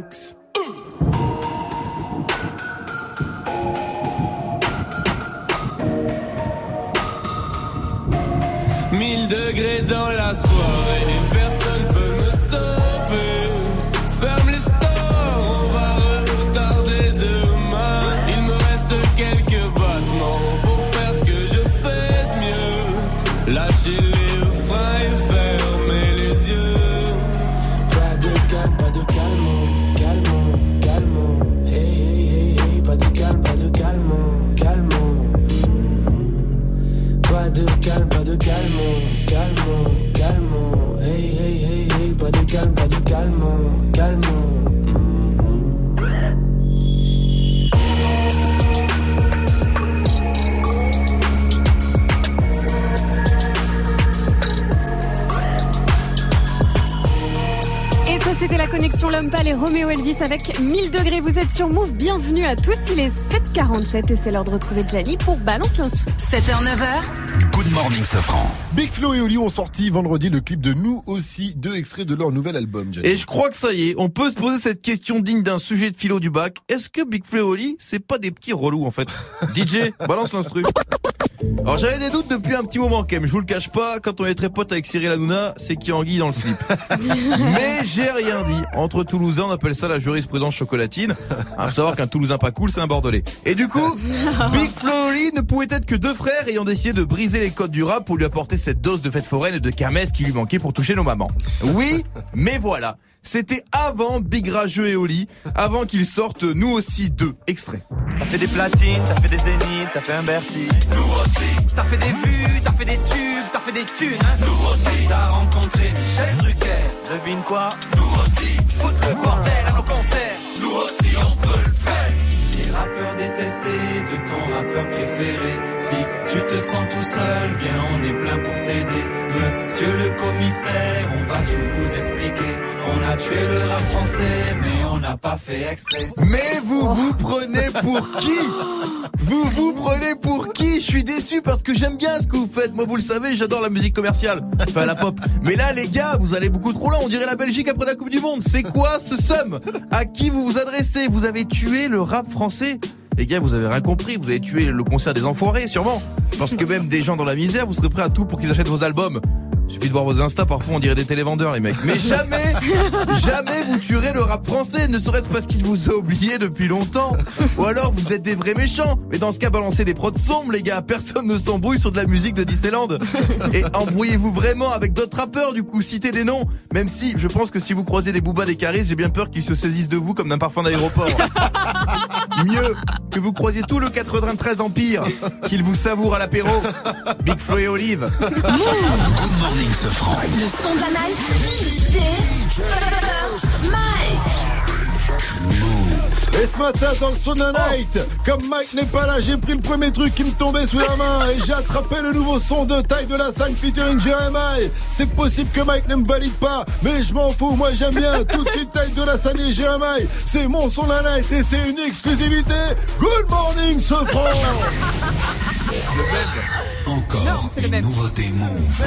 L'Homme Pâle et Roméo Elvis avec 1000 degrés. Vous êtes sur Move. Bienvenue à tous. Il est 7h47 et c'est l'heure de retrouver Gianni pour Balance l'instru. 7h, 9h. Good morning, Safran. Big Flo et Oli ont sorti vendredi le clip de Nous aussi, deux extraits de leur nouvel album. Gianni. Et je crois que ça y est, on peut se poser cette question digne d'un sujet de philo du bac. Est-ce que Big Flo et Oli, c'est pas des petits relous en fait? [LAUGHS] DJ, balance l'instru. Alors j'avais des doutes depuis un petit moment quand même, je vous le cache pas, quand on est très pote avec Cyril Hanouna, c'est qui anguille dans le slip. [LAUGHS] Mais j'ai rien dit. Entre Toulousains, on appelle ça la jurisprudence chocolatine. À savoir [LAUGHS] qu'un Toulousain pas cool, c'est un Bordelais. Et du coup, [LAUGHS] Big Flo et Oli ne pouvaient être que deux frères ayant décidé de briser les codes du rap pour lui apporter cette dose de fête foraine et de kermesse qui lui manquait pour toucher nos mamans. Oui, mais voilà. C'était avant Big Rageux et Oli, avant qu'ils sortent nous aussi deux extraits. T'as fait des platines, t'as fait des zéniths, t'as fait un Bercy. Nous aussi. T'as fait des vues, t'as fait des tubes, t'as fait des thunes. Hein Nous aussi. T'as rencontré Michel Drucker. Devine quoi? Nous aussi. Foutre le bordel à nos concerts. Nous aussi, on peut le faire. Les rappeurs détestés de ton rappeur préféré. Si tu te sens tout seul, viens, on est plein pour t'aider. Monsieur le commissaire, on va tout vous expliquer. On a tué le rap français, mais on n'a pas fait exprès. Mais vous vous prenez pour qui Vous vous prenez pour qui Je suis déçu parce que j'aime bien ce que vous faites. Moi, vous le savez, j'adore la musique commerciale, [LAUGHS] enfin la pop. Mais là, les gars, vous allez beaucoup trop loin. On dirait la Belgique après la Coupe du Monde. C'est quoi ce somme À qui vous vous adressez Vous avez tué le rap français les gars, vous avez rien compris, vous avez tué le concert des enfoirés, sûrement. Parce que même des gens dans la misère, vous serez prêts à tout pour qu'ils achètent vos albums. Suffit de voir vos Insta, parfois on dirait des télévendeurs, les mecs. Mais jamais, [LAUGHS] jamais vous tuerez le rap français, ne serait-ce parce qu'il vous a oublié depuis longtemps. Ou alors vous êtes des vrais méchants. Mais dans ce cas, balancez des prods sombres, les gars. Personne ne s'embrouille sur de la musique de Disneyland. Et embrouillez-vous vraiment avec d'autres rappeurs, du coup, citez des noms. Même si, je pense que si vous croisez des boobas, des caristes, j'ai bien peur qu'ils se saisissent de vous comme d'un parfum d'aéroport. Mieux, que vous croisiez tout le 93 Empire, qu'il vous savoure à l'apéro. Big Flo et Olive. Good morning, ce franc. Le son de la night. Et ce matin dans le Sona Night, comme Mike n'est pas là, j'ai pris le premier truc qui me tombait sous la main et j'ai attrapé le nouveau son de taille de la 5 featuring Jeremiah. C'est possible que Mike ne me valide pas, mais je m'en fous, moi j'aime bien. Tout de suite taille de la 5 et Jeremiah. C'est mon son la night et c'est une exclusivité. Good morning, ce franc. Encore une nouveauté Move.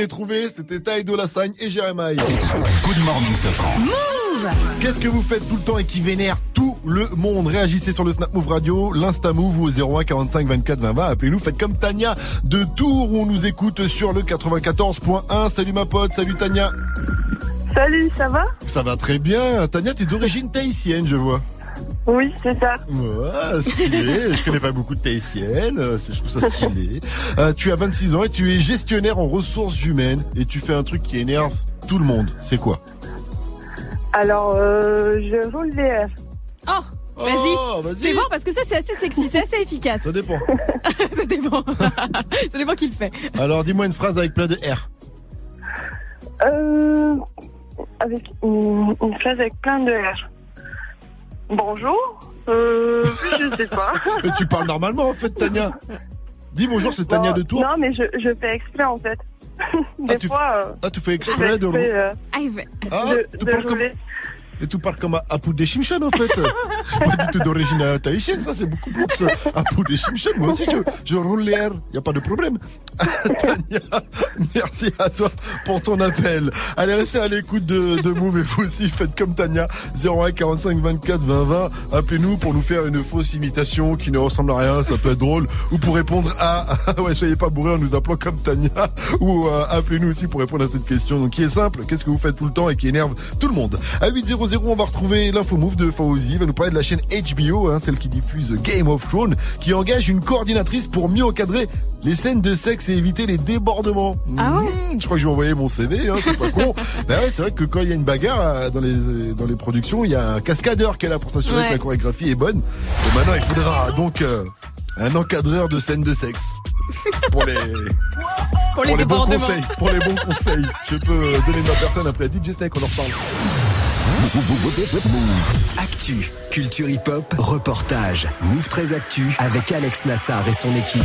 L'ai trouvé. C'était Taïdo Lassagne et Jeremiah. Good morning, ce franc. Move Qu'est-ce que vous faites tout le temps et qui vénère tout le monde? Réagissez sur le Snap Move Radio, l'Insta Move ou au 01 45 24 20 20. Appelez-nous. Faites comme Tania de Tours où on nous écoute sur le 94.1. Salut ma pote, salut Tania. Salut, ça va? Ça va très bien. Tania, t'es d'origine tahitienne, je vois. Oui, c'est ça. Ouais, stylé. [LAUGHS] je connais pas beaucoup de tahitiennes. euh, Je trouve ça stylé. Euh, tu as 26 ans et tu es gestionnaire en ressources humaines et tu fais un truc qui énerve tout le monde. C'est quoi? Alors, euh, je roule des airs. Oh Vas-y, Oh, vas-y. fais voir parce que ça c'est assez sexy, c'est assez efficace. Ça dépend. [LAUGHS] ça dépend. [LAUGHS] ça dépend qui le fait. Alors dis-moi une phrase avec plein de R. Euh, avec une, une phrase avec plein de R. Bonjour. Euh, [LAUGHS] je sais pas. Mais tu parles normalement en fait, Tania. Dis bonjour, c'est Tania de Tours. Non, mais je, je fais exprès en fait. Des tu fois. euh, Ah, tu fais exprès de euh, Ah, de, tu de parles comme... rouler. Et tu parles comme Apu de Shimshan en fait. [LAUGHS] c'est pas du tout d'origine euh, tahitienne, ça c'est beaucoup plus euh, Apu de Shimshan. Moi aussi je, je roule les airs, y a pas de problème. [LAUGHS] Tania, merci à toi pour ton appel. Allez, restez à l'écoute de, de Move et vous aussi faites comme Tania. 01 45 24 20 20. Appelez-nous pour nous faire une fausse imitation qui ne ressemble à rien, ça peut être drôle. Ou pour répondre à, [LAUGHS] ouais, soyez pas bourrés en nous appelant comme Tania. Ou euh, appelez-nous aussi pour répondre à cette question. Donc qui est simple, qu'est-ce que vous faites tout le temps et qui énerve tout le monde? À 800, on va retrouver l'info move de Fawzi. Il va nous parler de la chaîne HBO, hein, celle qui diffuse Game of Thrones, qui engage une coordinatrice pour mieux encadrer les scènes de sexe éviter les débordements. Ah ouais Mmh, Je crois que je vais envoyer mon CV, hein, c'est pas con. [LAUGHS] Ben ouais, c'est vrai que quand il y a une bagarre euh, dans les, dans les productions, il y a un cascadeur qui est là pour s'assurer Ouais. que la chorégraphie est bonne. Et maintenant, il faudra donc euh, un encadreur de scènes de sexe. [LAUGHS] Pour les, Pour les bons conseils. Pour les bons conseils. Je peux donner ma personne après DJ Snake, on en reparle. Actu, culture hip-hop, reportage. Move très Actu avec Alex Nassar et son équipe.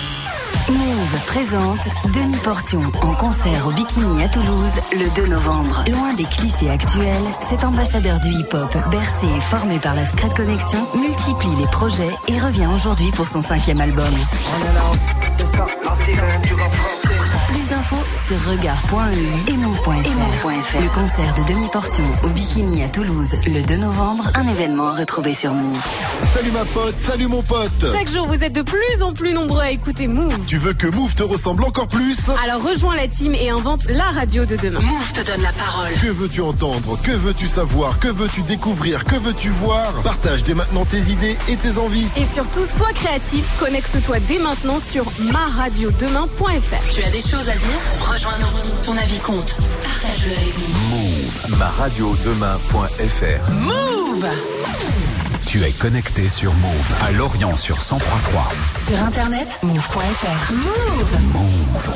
Move présente Demi-Portion en concert au Bikini à Toulouse le 2 novembre. Loin des clichés actuels, cet ambassadeur du hip-hop, bercé et formé par la Scred Connection, multiplie les projets et revient aujourd'hui pour son cinquième album. Plus sur regard.eu et move.fr. Le concert de Demi-Portion au Bikini à Toulouse le 2 novembre, un événement à retrouver sur Move. Salut ma pote, salut mon pote. Chaque jour, vous êtes de plus en plus nombreux à écouter Move. Tu veux que Move te ressemble encore plus? Alors rejoins la team et invente la radio de demain. Move te donne la parole. Que veux-tu entendre? Que veux-tu savoir? Que veux-tu découvrir? Que veux-tu voir? Partage dès maintenant tes idées et tes envies. Et surtout, sois créatif. Connecte-toi dès maintenant sur maradiodemain.fr. Tu as des choses à dire? Rejoins-nous. Ton avis compte. Partage-le avec nous. Move, ma radio demain.fr. Move Tu es connecté sur Move à Lorient sur 1033. Sur internet, move.fr. Move Move.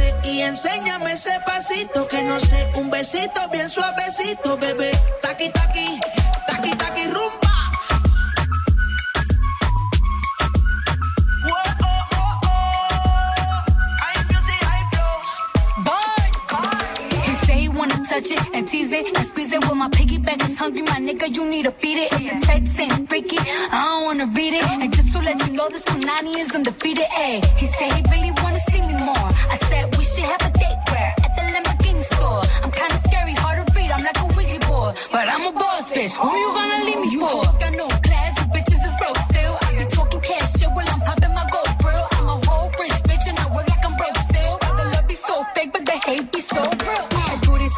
y enséñame ese pasito que no sé, un besito bien suavecito, bebé. Taqui taqui, taqui taqui touch it and tease it and squeeze it. When my piggyback is hungry, my nigga, you need to feed it. If the text ain't freaky, I don't wanna read it. And just to let you know, this Punani is undefeated. Ay, he said he really wanna see me more. I said we should have a date where at the Lamborghini store. I'm kinda scary, hard to read. I'm like a Ouija board, but I'm a boss bitch. Who you gonna leave me oh, for? You got no class, you bitches is broke still. I be talking cash shit while I'm popping my gold grill. I'm a whole rich bitch and I work like I'm broke still. The love be so fake, but the hate be so real. El booty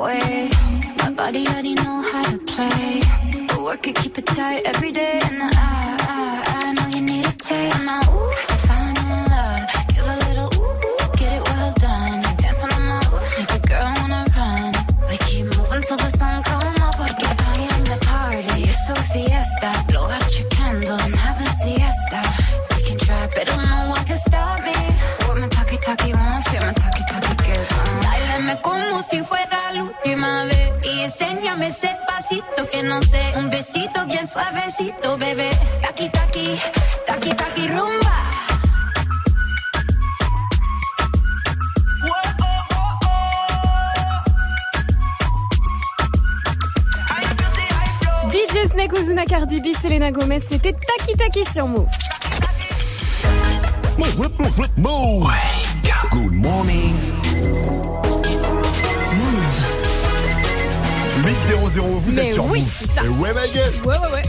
Way. My body already know how to play. But work it, keep it tight every day. And I, I, I know you need a taste. Now, ooh, I'm falling in love. Give a little ooh, ooh, get it well done. Dancing on my ooh, make a girl wanna run. We keep moving till the sun come up. Porque I am the party. It's a fiesta. Blow out your candles and have a siesta. We can try, but no one can stop me. What my talkie talkie wants, get my talkie talkie on. Báilame como si fuera la última vez y enséñame ese pasito que no sé, un besito bien suavecito, bebé. Taqui taqui taki, taki, taki, rumba. DJ Snake, Ozuna Cardi B, Selena Gomez, c'était Taki Taki sur Move. Move. Good morning. 8-0-0, vous Mais êtes sur oui, Move. c'est ça. Et ouais, ma gueule. Ouais, ouais, ouais.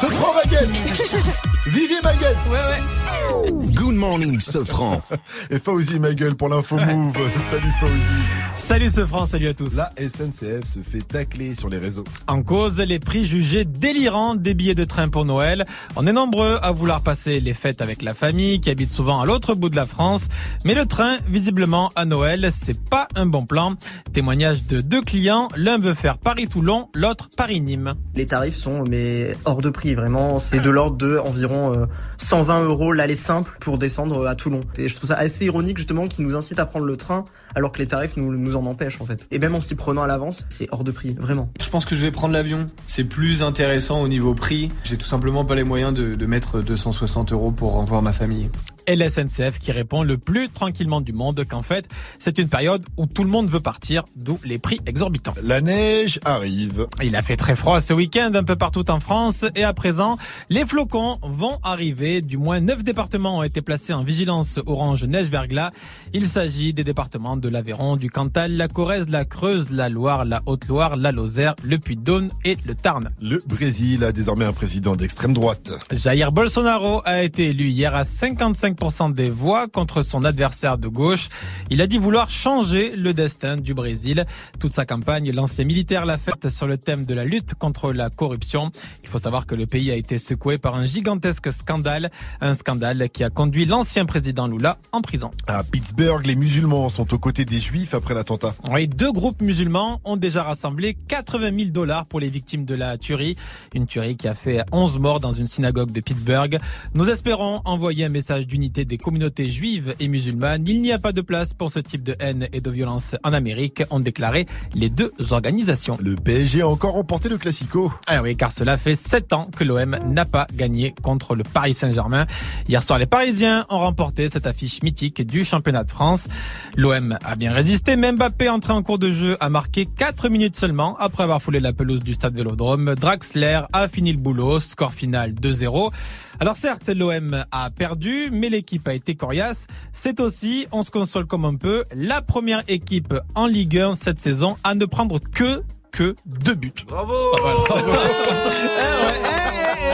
Ce ma gueule. [LAUGHS] Vivez ma gueule. Ouais, ouais. Good morning, Sofran. Et Fauzi, ma gueule, pour l'info Move. Salut Fauzi. Salut ce franc, salut à tous. La SNCF se fait tacler sur les réseaux. En cause, les prix jugés délirants des billets de train pour Noël. On est nombreux à vouloir passer les fêtes avec la famille qui habite souvent à l'autre bout de la France. Mais le train, visiblement, à Noël, c'est pas un bon plan. Témoignage de deux clients. L'un veut faire Paris-Toulon, l'autre Paris-Nîmes. Les tarifs sont mais hors de prix, vraiment. C'est de l'ordre de environ euh, 120 euros l'aller simple pour descendre à Toulon. Et je trouve ça assez ironique justement qu'ils nous incitent à prendre le train alors que les tarifs nous, nous en empêchent en fait. Et même en s'y prenant à l'avance, c'est hors de prix, vraiment. Je pense que je vais prendre l'avion. C'est plus intéressant au niveau prix. J'ai tout simplement pas les moyens de, de mettre 260 euros pour revoir ma famille. Et la SNCF qui répond le plus tranquillement du monde qu'en fait, c'est une période où tout le monde veut partir, d'où les prix exorbitants. La neige arrive. Il a fait très froid ce week-end un peu partout en France et à présent, les flocons vont arriver. Du moins, neuf départements ont été placés en vigilance orange neige-verglas. Il s'agit des départements de l'Aveyron, du Cantal, la Corrèze, la Creuse, la Loire, la Haute-Loire, la Lozère, le Puy-de-Dôme et le Tarn. Le Brésil a désormais un président d'extrême droite. Jair Bolsonaro a été élu hier à 55% des voix contre son adversaire de gauche. Il a dit vouloir changer le destin du Brésil. Toute sa campagne, l'ancien militaire l'a faite sur le thème de la lutte contre la corruption. Il faut savoir que le pays a été secoué par un gigantesque scandale, un scandale qui a conduit l'ancien président Lula en prison. À Pittsburgh, les musulmans sont aux côtés des juifs après l'attentat. Oui, deux groupes musulmans ont déjà rassemblé 80 000 dollars pour les victimes de la tuerie. Une tuerie qui a fait 11 morts dans une synagogue de Pittsburgh. Nous espérons envoyer un message d'unité des communautés juives et musulmanes. Il n'y a pas de place pour ce type de haine et de violence en Amérique, ont déclaré les deux organisations. Le PSG a encore remporté le Classico. Ah oui, car cela fait 7 ans que l'OM n'a pas gagné contre le Paris Saint-Germain. Hier soir, les Parisiens ont remporté cette affiche mythique du championnat de France. L'OM a bien résisté, mais Mbappé, entré en cours de jeu, a marqué 4 minutes seulement après avoir foulé la pelouse du stade Vélodrome. Draxler a fini le boulot, score final 2-0. Alors certes, l'OM a perdu, mais l'équipe a été coriace. C'est aussi, on se console comme un peu, la première équipe en Ligue 1 cette saison à ne prendre que que deux buts. Bravo, [LAUGHS]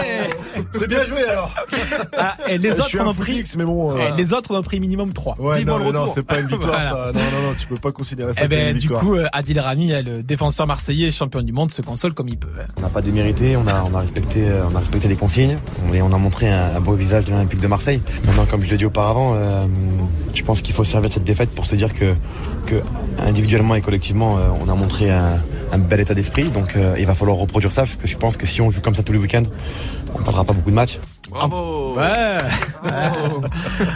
[LAUGHS] C'est bien joué alors. Ah, et les autres ont pris, footix, mais bon. euh, les autres en ont pris minimum 3. Ouais, non, non, c'est pas une [LAUGHS] victoire Voilà. ça. Non, non, non, tu peux pas considérer ça Eh comme ben, une du victoire. coup, euh, Adil Rami, euh, le défenseur marseillais, champion du monde, se console comme il peut. hein. On n'a pas démérité, on a, on a respecté, euh, on a respecté les consignes on, et on a montré un, un beau visage de l'Olympique de Marseille. Maintenant, comme je l'ai dit auparavant, euh, je pense qu'il faut se servir de cette défaite pour se dire que, que individuellement et collectivement, euh, on a montré un, un bel état d'esprit. Donc, euh, il va falloir reproduire ça parce que je pense que si on joue comme ça tous les week-ends, on ne perdra pas beaucoup de matchs. Ouais.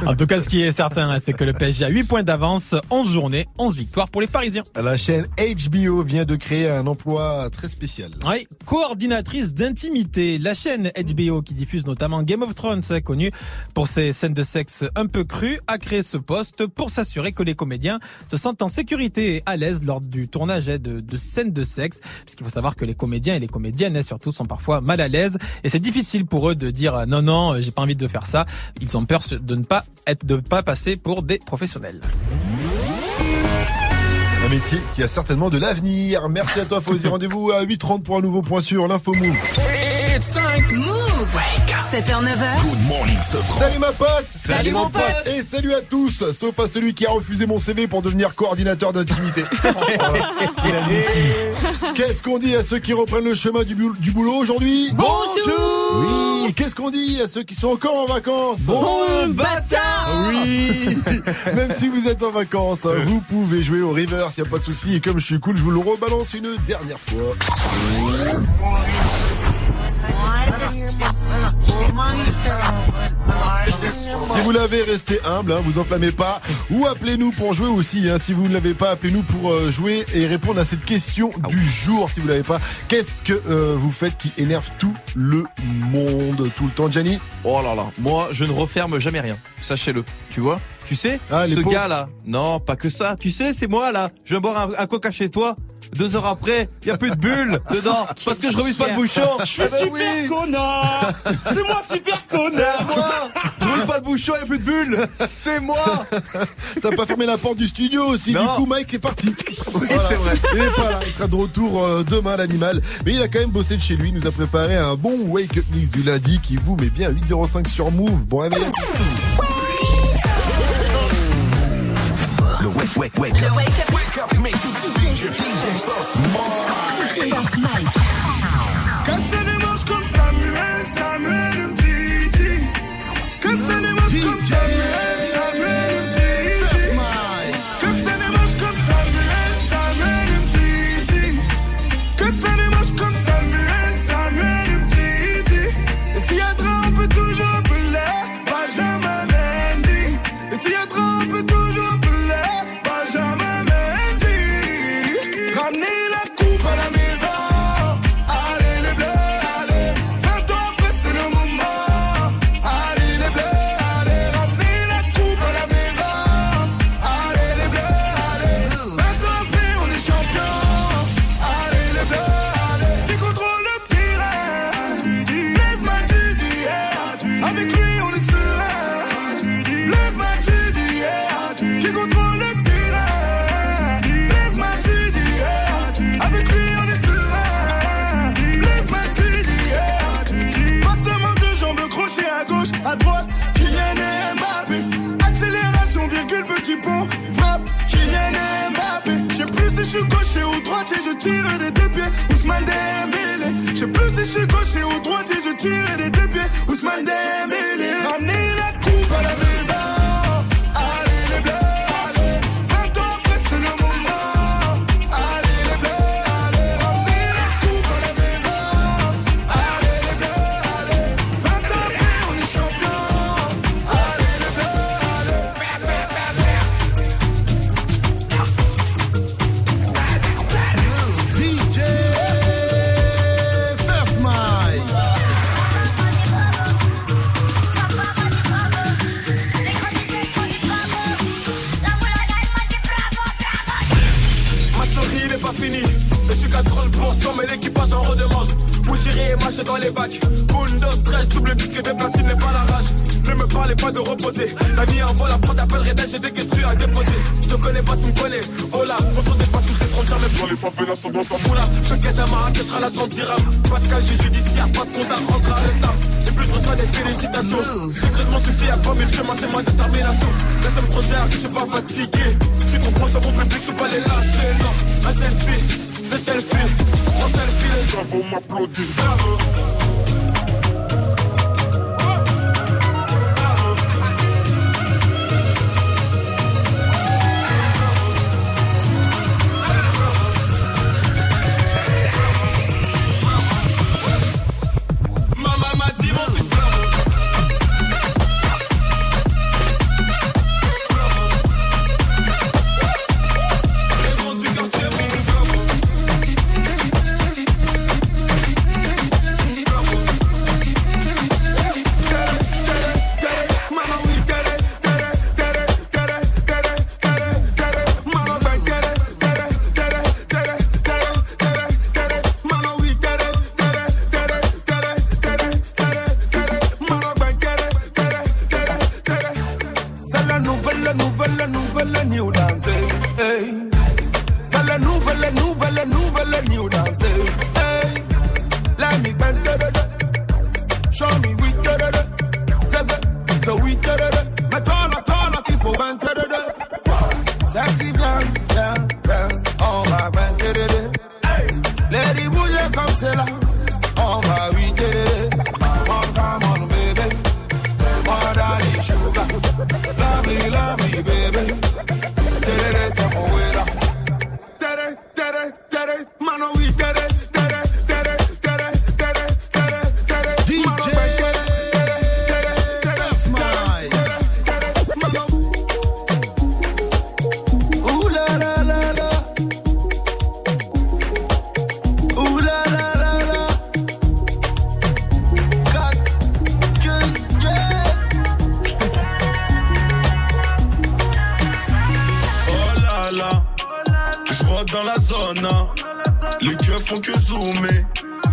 en tout cas, ce qui est certain, hein, c'est que le PSG a 8 points d'avance, 11 journées, 11 victoires pour les Parisiens. La chaîne HBO vient de créer un emploi très spécial. Oui, coordinatrice d'intimité. La chaîne HBO qui diffuse notamment Game of Thrones, c'est connu pour ses scènes de sexe un peu crues, a créé ce poste pour s'assurer que les comédiens se sentent en sécurité et à l'aise lors du tournage de, de scènes de sexe. Puisqu'il faut savoir que les comédiens et les comédiennes, hein, surtout, sont parfois mal à l'aise et c'est difficile pour eux de dire euh, non, non, j'ai pas envie de faire ça. Ils ont peur de ne pas être, de pas passer pour des professionnels. Un métier qui a certainement de l'avenir. Merci à toi, Fauzi. [LAUGHS] Rendez-vous à 8h30 pour un nouveau point sur l'info Move. It's time. Move. 7h, 9h. Good morning, Salut ma pote Salut, mon pote. Et salut à tous Sauf à celui qui a refusé mon CV pour devenir coordinateur d'intimité. [LAUGHS] Qu'est-ce qu'on dit à ceux qui reprennent le chemin du, boul- du boulot aujourd'hui? Bonjour. Oui Qu'est-ce qu'on dit à ceux qui sont encore en vacances? Bon bâtard Oui [LAUGHS] Même si vous êtes en vacances, hein, vous pouvez jouer au Rivers, y a pas de souci. Et comme je suis cool, je vous le rebalance une dernière fois. Si vous l'avez, restez humble, hein, vous enflammez pas. Ou appelez-nous pour jouer aussi. Hein, si vous ne l'avez pas, appelez-nous pour euh, jouer et répondre à cette question du jour. Si vous l'avez pas, qu'est-ce que euh, vous faites qui énerve tout le monde tout le temps, Gianni Oh là là, moi je ne referme jamais rien, sachez-le, tu vois? Tu sais, Ah, ce pots. gars là, non pas que ça, tu sais c'est moi là, je viens boire un, un coca chez toi, deux heures après, il y a plus de bulles [LAUGHS] dedans, parce que je remise pas le bouchon. Je suis Eh ben super oui. connard. C'est moi super [LAUGHS] C'est connard. moi. Je remise pas le bouchon, il y a plus de bulles. C'est moi. [LAUGHS] T'as pas fermé la porte du studio aussi, Non. du coup Mike est parti. Oui, c'est vrai. Il est pas là, il sera de retour euh, demain l'animal. Mais il a quand même bossé de chez lui, il nous a préparé un bon wake up mix du lundi qui vous met bien. 8.05 sur Move. Bon réveil. À tous. Le wake, wake, wake up. Wake up mix with DJ, DJ First Mike. DJ First Mike. Casser les manches comme Samuel, Samuel Mtiti. Casser les manches comme Samuel, Samuel Je suis gaucher ou droitier, je tire des deux pieds. Ousmane Dembélé. Je sais plus si je suis gaucher ou droitier, je tire des deux pieds. Ousmane Dembélé. La coupe. Pas mille chemins, c'est ma détermination. Trop cher, je suis pas fatigué. Je suis trop proche de mon public, je suis pas les lâcher. Non, un selfie, deux selfies. Trois selfies, les gens vont m'applaudir.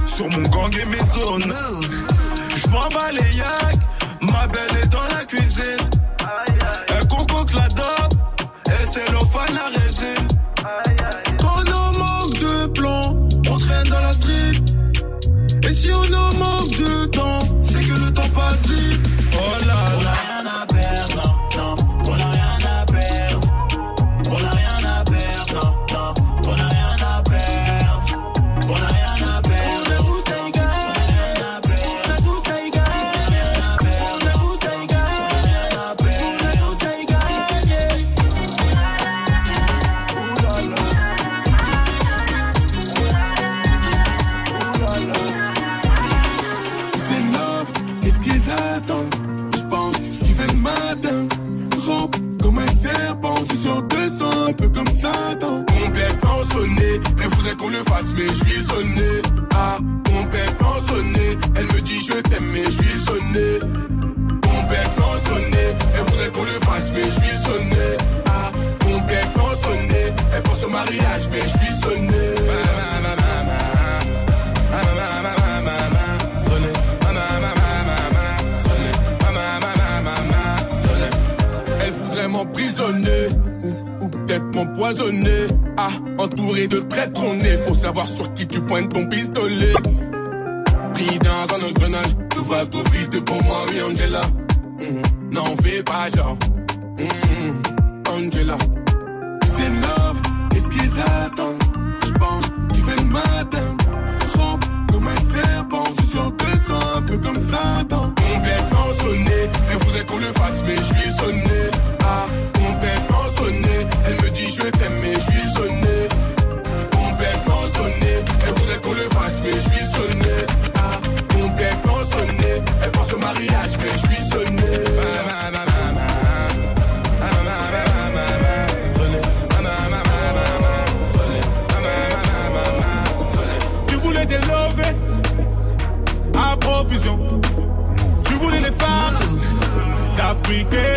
sur mon gang et mes zones. Je m'en bats les yaks, ma belle est dans la cuisine. Elle concocte la dope, et c'est l'ophane la résine. Sonné. Ah, complètement sonné. Elle me dit je t'aime, mais je suis sonné. Complètement sonné. Elle voudrait qu'on le fasse, mais je suis sonné. Ah, complètement sonné. Elle pense au mariage, mais je suis sonné. Elle voudrait m'emprisonner ou, ou peut-être m'empoisonner. Ah, entouré de traîtres, on est. Faut savoir sur qui tu pointes ton pistolet. Pris dans un engrenage, tout va trop vite pour moi, oui, Angela. Mhm. N'en fais pas genre. Mhm. Angela. C'est love, qu'est-ce qu'ils attendent? J'pense qu'il fait le matin. Rampe comme un serpent, suis en descend un peu comme Satan. Complètement sonné, elle voudrait qu'on le fasse, mais je suis sonné. Mais je suis sonné. Ah, complètement sonné, elle pense au mariage, mais je suis sonné. Tu voulais des à profusion. Tu voulais les femmes d'Afrique et d'Occident.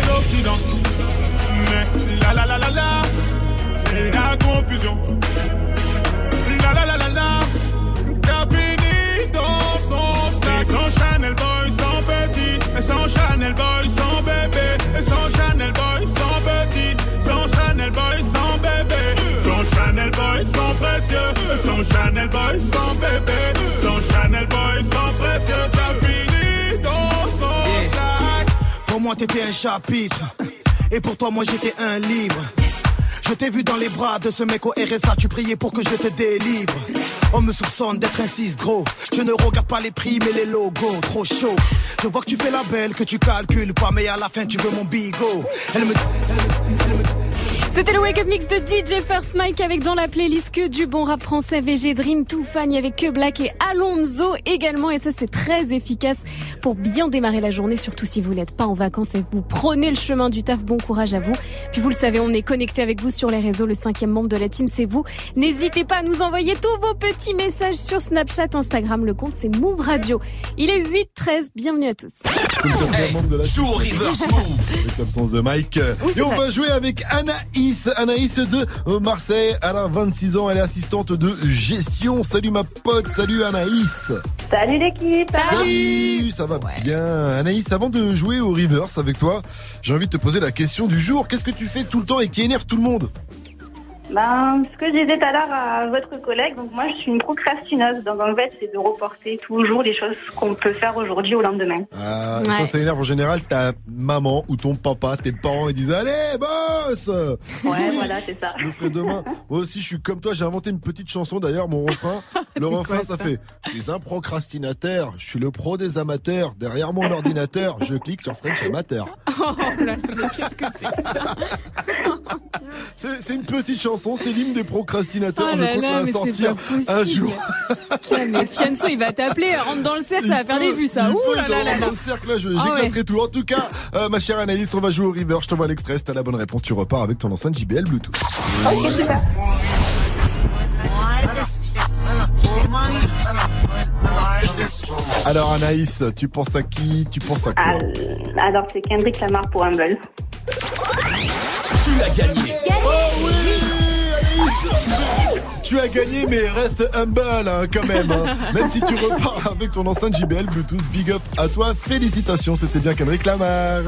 Précieux. Sans Chanel Boy, sans bébé. Sans Chanel Boy, sans précieux. T'as fini dans son sac. Pour moi, t'étais un chapitre. Et pour toi, moi, j'étais un livre. Je t'ai vu dans les bras de ce mec au RSA, tu priais pour que je te délivre. On me soupçonne d'être un 6 gros. Je ne regarde pas les prix, mais les logos, trop chaud. Je vois que tu fais la belle, que tu calcules pas, mais à la fin, tu veux mon bigot. Elle me. C'était le Wake Up Mix de DJ First Mike avec dans la playlist que du bon rap français, VG Dream, Toufan, il y avait que Black et Alonso également et ça c'est très efficace pour bien démarrer la journée, surtout si vous n'êtes pas en vacances et que vous prenez le chemin du taf, bon courage à vous. Puis vous le savez, on est connecté avec vous sur les réseaux, le cinquième membre de la team c'est vous. N'hésitez pas à nous envoyer tous vos petits messages sur Snapchat, Instagram, le compte c'est Move Radio. Il est 8-13, bienvenue à tous. Joue au reverse move. Avec l'absence de Mike. Oui, Et on vrai. va jouer avec Anaïs. Anaïs de euh, Marseille. Elle a 26 ans. Elle est assistante de gestion. Salut ma pote. Salut Anaïs. Salut l'équipe Salut, ça va bien. Anaïs, avant de jouer au reverse avec toi, j'ai envie de te poser la question du jour. Qu'est-ce que tu fais tout le temps et qui énerve tout le monde? Ben, ce que je disais tout à l'heure à votre collègue, donc moi je suis une procrastineuse. Donc en fait, c'est de reporter toujours les choses qu'on peut faire aujourd'hui au lendemain. Ah, Ouais. Ça, ça énerve en général ta maman ou ton papa, tes parents, ils disent Allez, boss Ouais, Oui, voilà, c'est ça. Je le ferai demain. Moi aussi, je suis comme toi. J'ai inventé une petite chanson d'ailleurs, mon refrain. [LAUGHS] Le refrain, quoi, ça ça fait Je suis un procrastinateur. Je suis le pro des amateurs. Derrière mon ordinateur, je clique sur French Amateur. [LAUGHS] Oh là là, mais qu'est-ce que c'est que ça? [LAUGHS] C'est c'est une petite chanson. C'est l'hymne des procrastinateurs. Oh je là compte là, la mais c'est sortir un jour. [LAUGHS] Tiens, mais Fianso, il va t'appeler, rentre dans le cercle, ça va faire des vues, ça. Il Ouh peut là là là dans le cercle là, Ah j'éclaterai ouais. tout. En tout cas, euh, ma chère Anaïs, on va jouer au river. Je t'envoie l'extrait. Si t'as la bonne réponse, tu repars avec ton enceinte JBL Bluetooth. Ok, super. Alors Anaïs, tu penses à qui? Tu penses à quoi? Euh, alors c'est Kendrick Lamar pour Humble. Tu as gagné. Oh oui, Tu as gagné, mais reste humble hein, quand même. hein. [LAUGHS] Même si tu repars avec ton enceinte JBL Bluetooth, big up à toi. Félicitations, c'était bien Kendrick Lamar.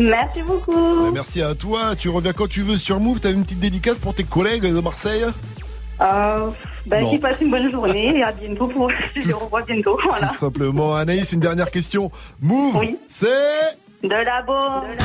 Merci beaucoup. Bah, merci à toi. Tu reviens quand tu veux sur Move. T'as une petite dédicace pour tes collègues de Marseille? Euh, ben, qui passe une bonne journée et à bientôt pour. [LAUGHS] Je les revois bientôt. Voilà. Tout simplement. Anaïs, une dernière question. Move, c'est... De la bonne.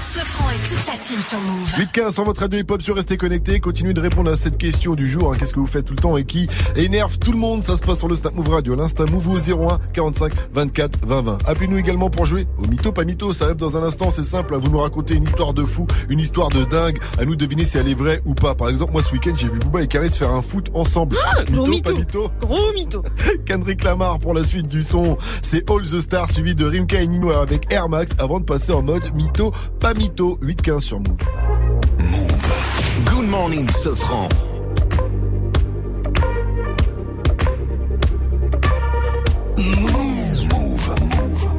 Ce franc et toute sa team sur Move. 8-15 sur votre radio hip-hop sur Restez Connectés. Continuez de répondre à cette question du jour. hein. Qu'est-ce que vous faites tout le temps et qui énerve tout le monde? Ça se passe sur le Snap Move Radio. L'Insta Move au 01 45 24 20 20. Appelez-nous également pour jouer au mytho pas mytho. Ça arrive dans un instant. C'est simple. hein. Vous nous racontez une histoire de fou, une histoire de dingue. À nous de deviner si elle est vraie ou pas. Par exemple, moi ce week-end, j'ai vu Booba et Karis faire un foot ensemble. Gros mytho, mytho. pas mytho Gros mytho. Kendrick Lamar pour la suite du son. C'est All the Stars suivi de Rimka et Nino avec Max avant de passer en mode mytho, pas mytho, 8-15 sur Move. Move. Good morning, Sofran. Move. Move. Move.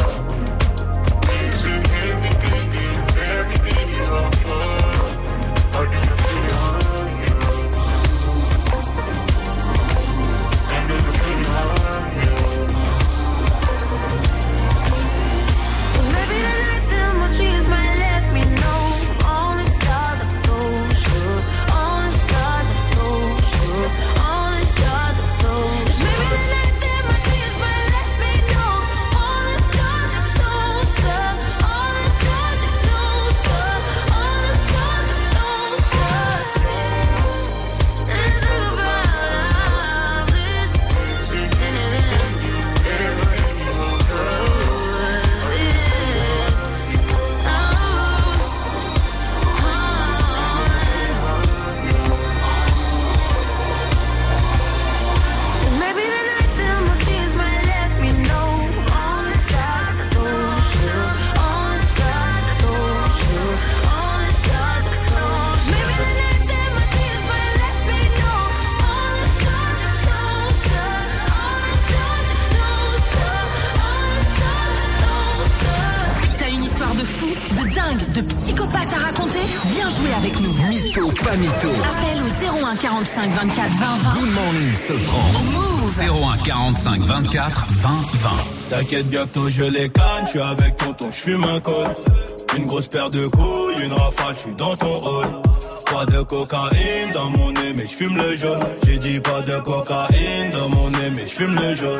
24 20 20. T'inquiète bientôt je les canne, je suis avec tonton, je fume un col. Une grosse paire de couilles, une rafale, je suis dans ton rôle. Pas de cocaïne dans mon nez, mais je fume le jaune. J'ai dit pas de cocaïne dans mon nez, mais je fume le jaune.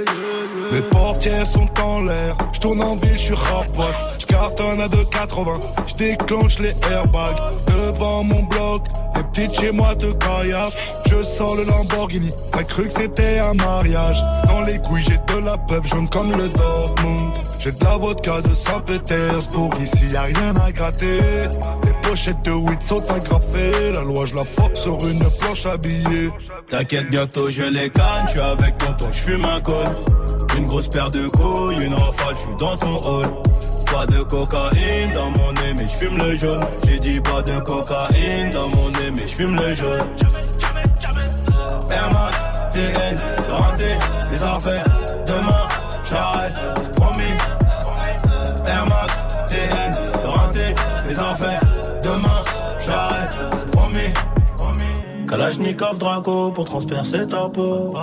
Mes portières sont en l'air. Je tourne en ville, je suis rapote. Je cartonne à 2,80. Je déclenche les airbags devant mon bloc. Les petites chez moi te caillassent. Je sors le Lamborghini. T'as cru que c'était un mariage. Dans les couilles, j'ai de la peuple jaune comme le Dortmund. J'ai de la vodka de Saint-Pétersbourg. Ici, y a rien à gratter. Les pochettes de weed sont agrafées. La loi, je la fuck sur une planche habillée. T'inquiète, bientôt je les canne, je suis avec tonton, je fume un col. Une grosse paire de couilles, une rafale, je suis dans ton hall. Pas de cocaïne dans mon nez, mais je fume le jaune. J'ai dit pas de cocaïne dans mon nez, mais je fume le jaune. Air Max, TN, les affaires. Kalachnikov Draco pour transpercer ta peau.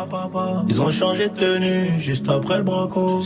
Ils ont changé de tenue juste après le braco.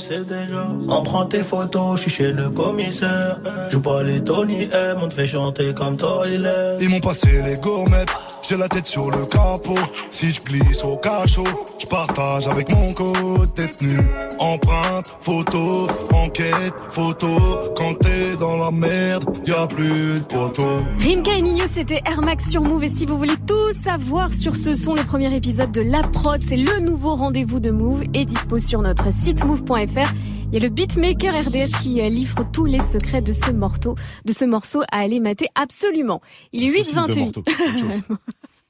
On prend tes photos, je suis chez le commissaire. Joue pas les Tony M, on te fait chanter comme toi il est. Ils m'ont passé les gourmettes. j'ai la tête sur le capot. Si je glisse au cachot, je partage avec mon code détenu. Empreinte, photo, enquête, photo. Quand t'es dans la merde, y a plus de poteau. Rimka et Nino, c'était Air Max sur Move. Et si vous voulez tout savoir sur ce son, le premier épisode de La Prod, c'est le nouveau rendez-vous de Move et dispo sur notre site move.fr. Il y a le beatmaker RDS qui euh, livre tous les secrets de ce morceau, de ce morceau à aller mater absolument. Il est Saucisse de 8h21. morteau, autre chose.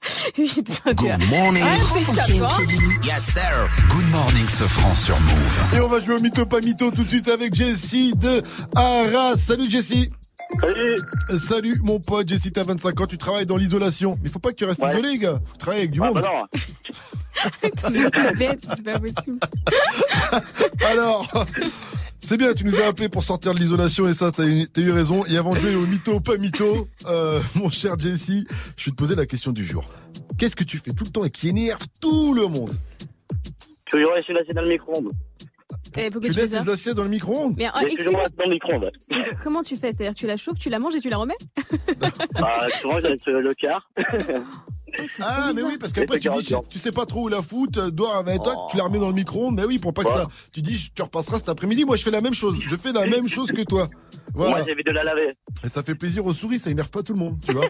[LAUGHS] 8h21. Good morning. Ah, hein. Yes, sir. Good morning, ce franc sur Move. Et on va jouer au mytho pas mytho tout de suite avec Jessie de Arras. Salut Jessie. Salut. Salut mon pote Jessie, t'as 25 ans, tu travailles dans l'isolation. Mais faut pas que tu restes Ouais. isolé, gars. Faut travailler avec du Ah monde. bah non. T'es bête, c'est pas possible. [LAUGHS] Alors, c'est bien, tu nous as appelé pour sortir de l'isolation et ça, t'as eu, raison. Et avant de jouer au mytho, pas mytho, euh, mon cher Jesse, je vais te poser la question du jour. Qu'est-ce que tu fais tout le temps et qui énerve tout le monde? Micro-ondes. Eh, pourquoi Tu tu, laisses les assiettes dans le micro-ondes Mais, toujours explique-moi. l'assiette dans le micro-ondes. [LAUGHS] Comment tu fais? C'est-à-dire tu la chauffes, tu la manges et tu la remets? Bah, souvent, je laisse le quart. [LAUGHS] Ah, mais oui, parce qu'après tu dis, tu sais pas trop où la foutre, doigt avec toi, tu la remets dans le micro-ondes, mais oui, pour pas que ça. Tu dis, tu repasseras cet après-midi. Moi, je fais la même chose. Je fais la même chose que toi. Voilà. Moi, j'évite de la laver. Et ça fait plaisir aux souris, ça énerve pas tout le monde, tu vois.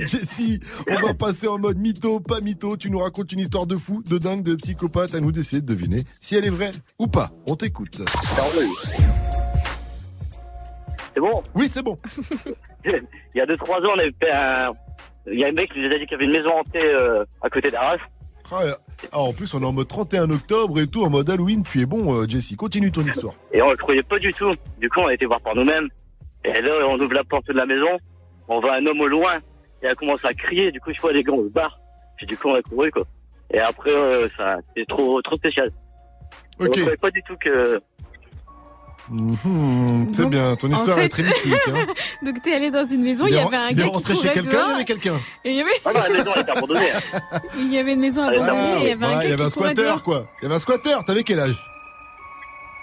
[LAUGHS] Jessie, on va passer en mode mytho, pas mytho. Tu nous racontes une histoire de fou, de dingue, de psychopathe. À nous d'essayer de deviner si elle est vraie ou pas. On t'écoute. C'est bon? Oui, c'est bon. [LAUGHS] Il y a 2-3 ans, on avait fait un. Il y a un mec qui nous a dit qu'il y avait une maison hantée euh, à côté d'Arras. Ah, euh, ah, en plus, on est en mode 31 octobre et tout, en mode Halloween. Tu es bon, euh, Jessie. Continue ton histoire. Et on le croyait pas du tout. Du coup, on a été voir par nous-mêmes. Et là, on ouvre la porte de la maison. On voit un homme au loin. Et elle commence à crier. Du coup, je vois les gars, on se barre. Et du coup, on a couru, quoi. Et après, euh, ça, c'est trop, trop spécial. Ok. On croyait pas du tout que. Mhm, c'est Donc, bien, ton en histoire fait- est très mystique. Hein. [LAUGHS] Donc t'es allé dans une maison, il y avait un il est gars qui rentré chez courait quelqu'un, il y avait quelqu'un. Et il y avait, Ah non, la maison, était abandonnée. [LAUGHS] il y avait une maison Ah, abandonnée, ah, et il y avait un Ouais, gars il y avait un courait squatter, quoi. Il y avait un squatter. T'avais quel âge?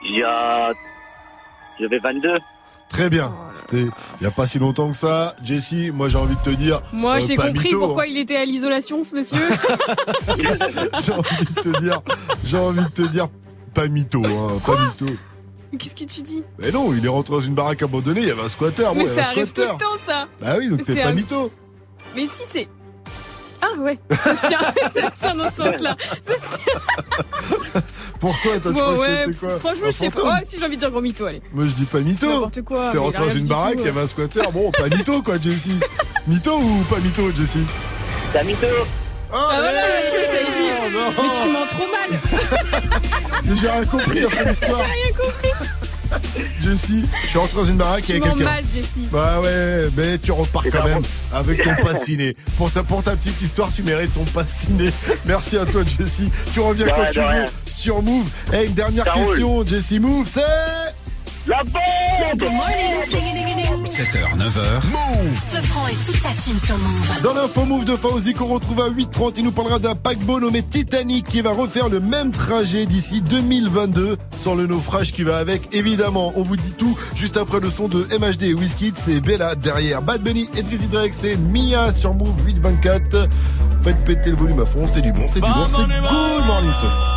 Il y a. J'avais 22. Très bien. C'était il y a pas si longtemps que ça. Jessie, moi j'ai envie de te dire. Moi euh, j'ai compris mytho, pourquoi hein. il était à l'isolation ce monsieur. [LAUGHS] j'ai envie de te dire, j'ai envie de te dire, pas mytho, hein, pas mytho. Qu'est-ce que tu dis Mais non, il est rentré dans une baraque abandonnée, il y avait un squatter, Mais ça un arrive tout squatter. le temps ça. Bah oui, donc c'est pas un- mytho. Mais si c'est... Ah ouais, ça se tient, [LAUGHS] ça se tient dans ce sens-là. Ça se tient. [LAUGHS] Pourquoi toi tu Bon crois ouais, que c'était quoi franchement Un je sais pas. Ouais, si j'ai envie de dire gros mytho, allez. Moi je dis pas mytho. N'importe quoi, T'es rentré dans une baraque, il y avait un squatter, bon, pas mytho quoi, Jessie. mytho ou pas mytho, Jessie La mytho Oh, Ah voilà, tu vois, je t'avais dit. non. Mais tu mens trop mal. Mais j'ai rien compris dans histoire. J'ai rien compris. Jessie, je suis rentré dans une baraque, Tu avait mens quelqu'un. mal, Jessie. Bah ouais, mais tu repars quand même avec ton passiné. Pour ta, pour ta petite histoire, tu mérites ton passiné. Merci à toi, Jessie. Tu reviens De quand tu veux sur Move. Et une dernière Ça question, Jessie Move, c'est... La bombe Good morning. 7h, 9h. Move Ce franc et toute sa team sur Move. Dans l'info Move de Fauzi qu'on retrouve à 8h30, il nous parlera d'un paquebot nommé Titanic qui va refaire le même trajet d'ici 2022 sans le naufrage qui va avec. Évidemment, on vous dit tout juste après le son de MHD et Wizkid, c'est Bella derrière Bad Bunny et Drizzy Drake, c'est Mia sur Move 824. Faites péter le volume à fond, c'est du bon, c'est du bon, c'est Good Morning. Yeah.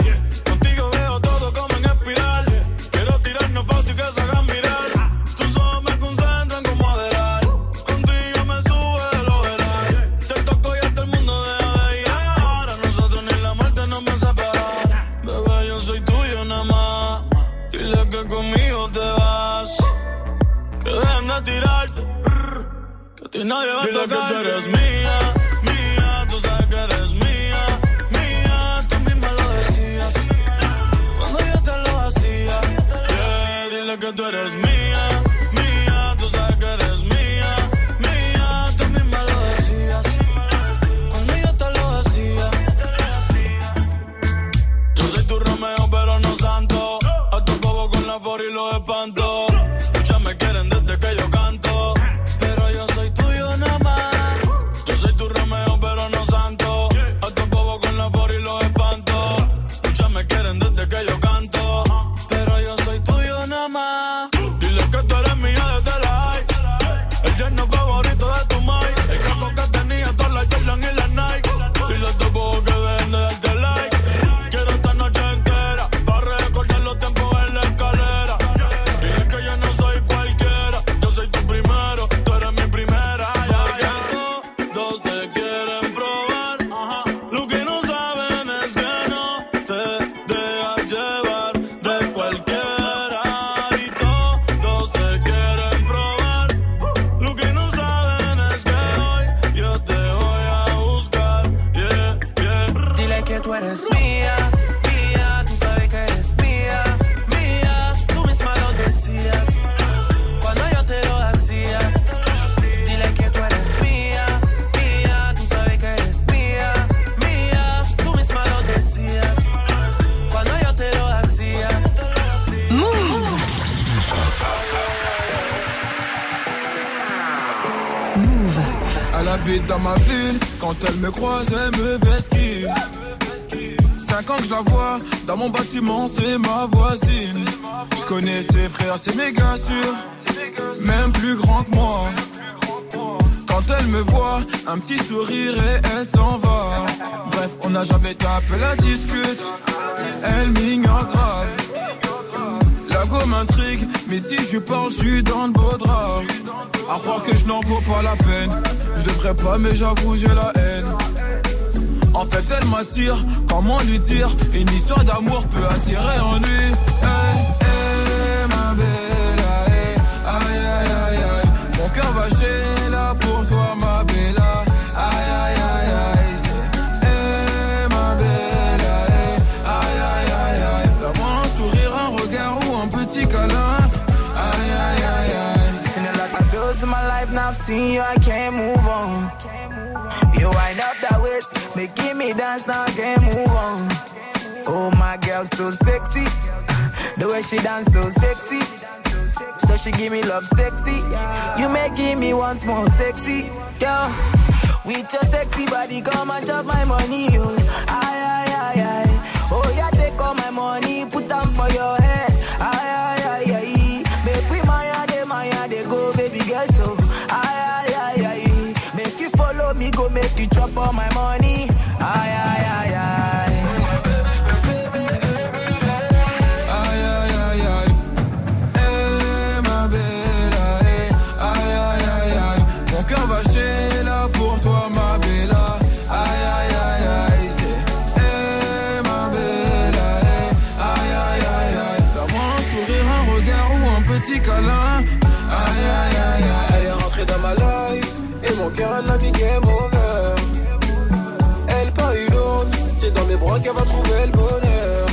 qu'elle va trouver le bonheur.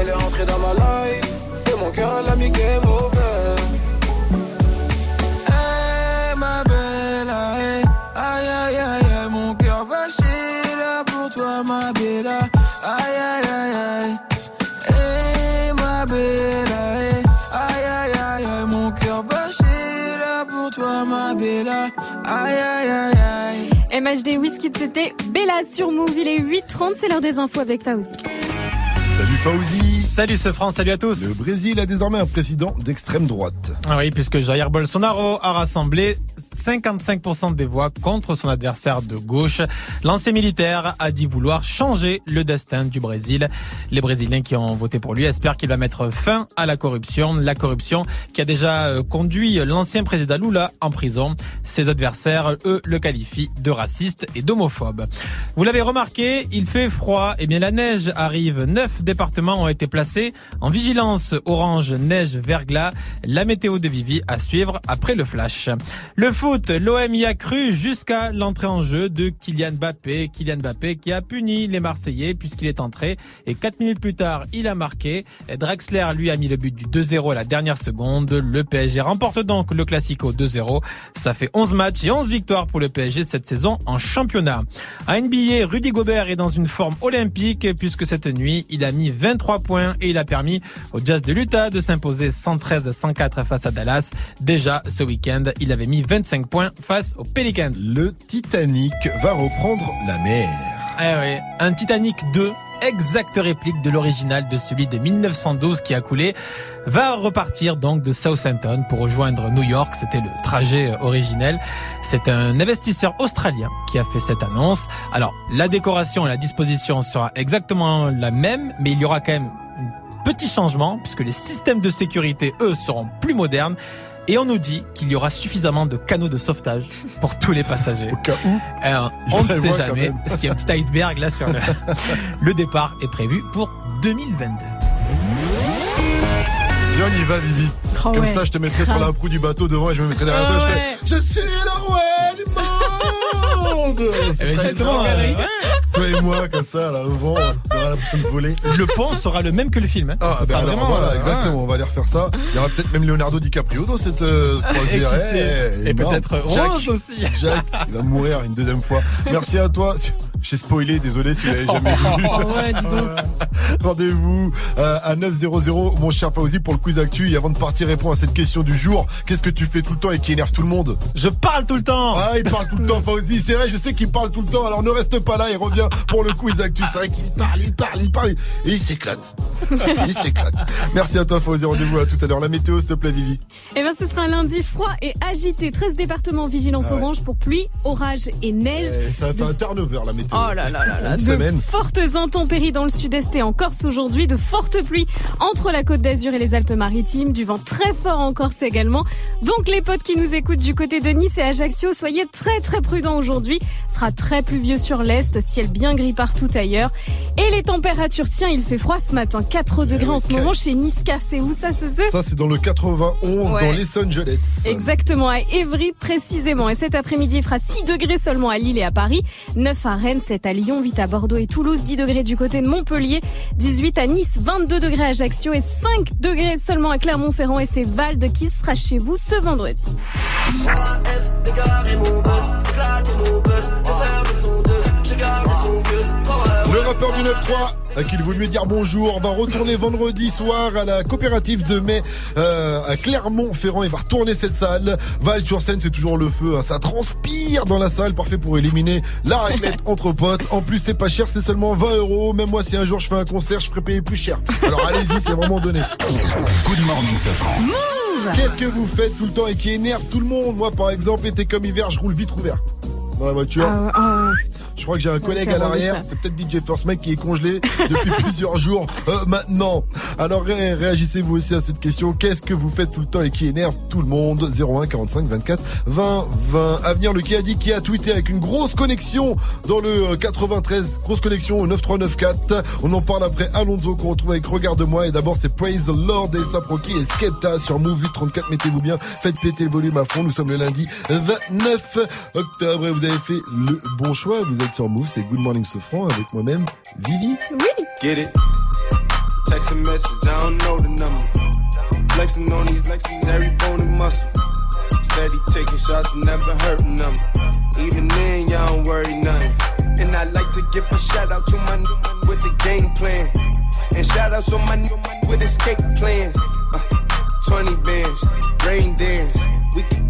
Elle est entrée dans ma life, et mon cœur l'a mis game over. MHD Whisky, c'était Bella sur Move. Il est 8h30, c'est l'heure des infos avec Fauzi. Salut Fauzi. Salut ce France, salut à tous. Le Brésil a désormais un président d'extrême droite. Ah oui, puisque Jair Bolsonaro a rassemblé 55% des voix contre son adversaire de gauche. L'ancien militaire a dit vouloir changer le destin du Brésil. Les Brésiliens qui ont voté pour lui espèrent qu'il va mettre fin à la corruption. La corruption qui a déjà euh, conduit l'ancien président Lula en prison. Ses adversaires, eux, le qualifient de raciste et d'homophobe. Vous l'avez remarqué, il fait froid. Eh bien, la neige arrive 9 départements ont été placés en vigilance orange neige verglas. La météo de Vivi à suivre après le flash. Le foot, l'OM y a cru jusqu'à l'entrée en jeu de Kylian Mbappé. Kylian Mbappé qui a puni les Marseillais puisqu'il est entré et 4 minutes plus tard, il a marqué. Draxler lui a mis le but du 2-0 à la dernière seconde. Le PSG remporte donc le Classico 2-0. Ça fait 11 matchs et 11 victoires pour le PSG cette saison en championnat. À NBA, Rudy Gobert est dans une forme olympique puisque cette nuit, il a mis 23 points et il a permis au Jazz de l'Utah de s'imposer 113-104 face à Dallas. Déjà ce week-end, il avait mis 25 points face aux Pelicans. Le Titanic va reprendre la mer. Eh oui, un Titanic 2 exacte réplique de l'original de celui de 1912 qui a coulé, va repartir donc de Southampton pour rejoindre New York. C'était le trajet originel. C'est un investisseur australien qui a fait cette annonce. Alors, la décoration et la disposition sera exactement la même, mais il y aura quand même un petit changement puisque les systèmes de sécurité, eux, seront plus modernes. Et on nous dit qu'il y aura suffisamment de canaux de sauvetage pour tous les passagers. Au cas où. on ne sait jamais s'il y a un petit iceberg là sur le... [LAUGHS] le départ est prévu pour 2022. Viens, on y va, Vivi. Oh Comme ouais. ça, je te mettrai sur la proue du bateau devant et je me mettrai derrière Oh toi. Je, ouais. ferai, je suis le roi Ce Eh ben, justement, euh, Toi et moi, comme ça, là, au vent, on aura l'impression de voler. Le pont sera le même que le film. hein. Ah, ben sera alors, vraiment, voilà, euh, exactement, on va aller refaire ça. Il y aura peut-être même Leonardo DiCaprio dans cette euh, croisière. Et qui sait Eh, Et peut-être Jack, Rose aussi. Jack, il va mourir une deuxième fois. Merci à toi. J'ai spoilé, désolé si vous l'avez jamais [LAUGHS] vu. Oh ouais, dis donc. Rendez-vous euh, à 900, mon cher Fauzi, pour le quiz actu. Et avant de partir, répondre à cette question du jour. Qu'est-ce que tu fais tout le temps et qui énerve tout le monde? Je parle tout le temps Ah, il parle tout le temps, Fauzi. C'est vrai, je sais qu'il parle tout le temps. Alors ne reste pas là et reviens pour le quiz actu. C'est vrai qu'il parle, il parle, il parle. Et il s'éclate. [LAUGHS] Il s'éclate. Merci à toi, Fauzi. Rendez-vous à tout à l'heure. La météo, s'il te plaît, Vivi. Eh ben, ce sera un lundi froid et agité. 13 départements vigilance Ah ouais. orange pour pluie, orage et neige. Eh, ça a fait un turnover, la météo. Oh là là là là. De semaine. fortes intempéries dans le sud-est et en Corse aujourd'hui, de fortes pluies entre la côte d'Azur et les Alpes-Maritimes, du vent très fort en Corse également. Donc les potes qui nous écoutent du côté de Nice et Ajaccio, soyez très très prudents aujourd'hui. Sera très pluvieux sur l'est, ciel bien gris partout ailleurs. Et les températures, tiens, il fait froid ce matin, 4 degrés en ce moment chez Niska. C'est où ça, ce Ça, c'est dans le 91, Ouais. dans Los Angeles. Exactement, à Évry précisément. Et cet après-midi, il fera 6 degrés seulement à Lille et à Paris, 9 à Rennes, 7 à Lyon, 8 à Bordeaux et Toulouse, 10 degrés du côté de Montpellier, 18 à Nice, 22 degrés à Ajaccio et 5 degrés seulement à Clermont-Ferrand. Et c'est Valde qui sera chez vous ce vendredi. Le rappeur du 9-3, à qui il vaut mieux dire bonjour, va retourner vendredi soir à la coopérative de mai euh, à Clermont-Ferrand. Il va retourner cette salle. Val sur scène, c'est toujours le feu. hein. Ça transpire dans la salle, parfait pour éliminer la raclette entre potes. En plus, c'est pas cher, c'est seulement 20 euros. Même moi, si un jour je fais un concert, je ferai payer plus cher. Alors allez-y, c'est vraiment donné. Good morning, Safran. Qu'est-ce que vous faites tout le temps et qui énerve tout le monde? Moi, par exemple, été comme hiver, je roule vitre ouvert dans la voiture. Je crois que j'ai un collègue à l'arrière, c'est peut-être DJ First Mike qui est congelé depuis [LAUGHS] plusieurs jours euh, maintenant. Alors ré- réagissez vous aussi à cette question. Qu'est-ce que vous faites tout le temps et qui énerve tout le monde? 01 45 24 20 20. Avenir le qui a dit qui a tweeté avec une grosse connexion dans le euh, 93, grosse connexion au 9394. On en parle après Alonso qu'on retrouve avec Regarde-moi et d'abord c'est Praise the Lord et Saproki et Skepta sur Move 834. Mettez-vous bien, faites péter le volume à fond. Nous sommes le lundi 29 octobre et vous avez fait le bon choix. Vous êtes sur Move, c'est Good Morning Sofran avec moi-même, Vivi. Oui. Get it? Text a message, I don't know the number. Flexing on these flexing every bone and muscle. Steady taking shots, never hurting them. Even then, y'all don't worry nothing. And I like to give a shout out to my new man with the game plan. And shout outs on my new man with escape plans. Uh, 20 bands, rain dance. We can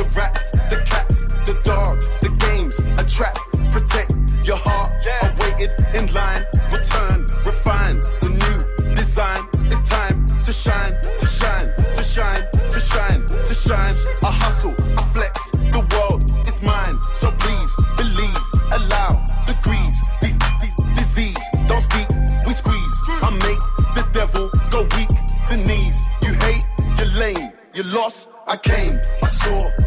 lost, I came, I saw.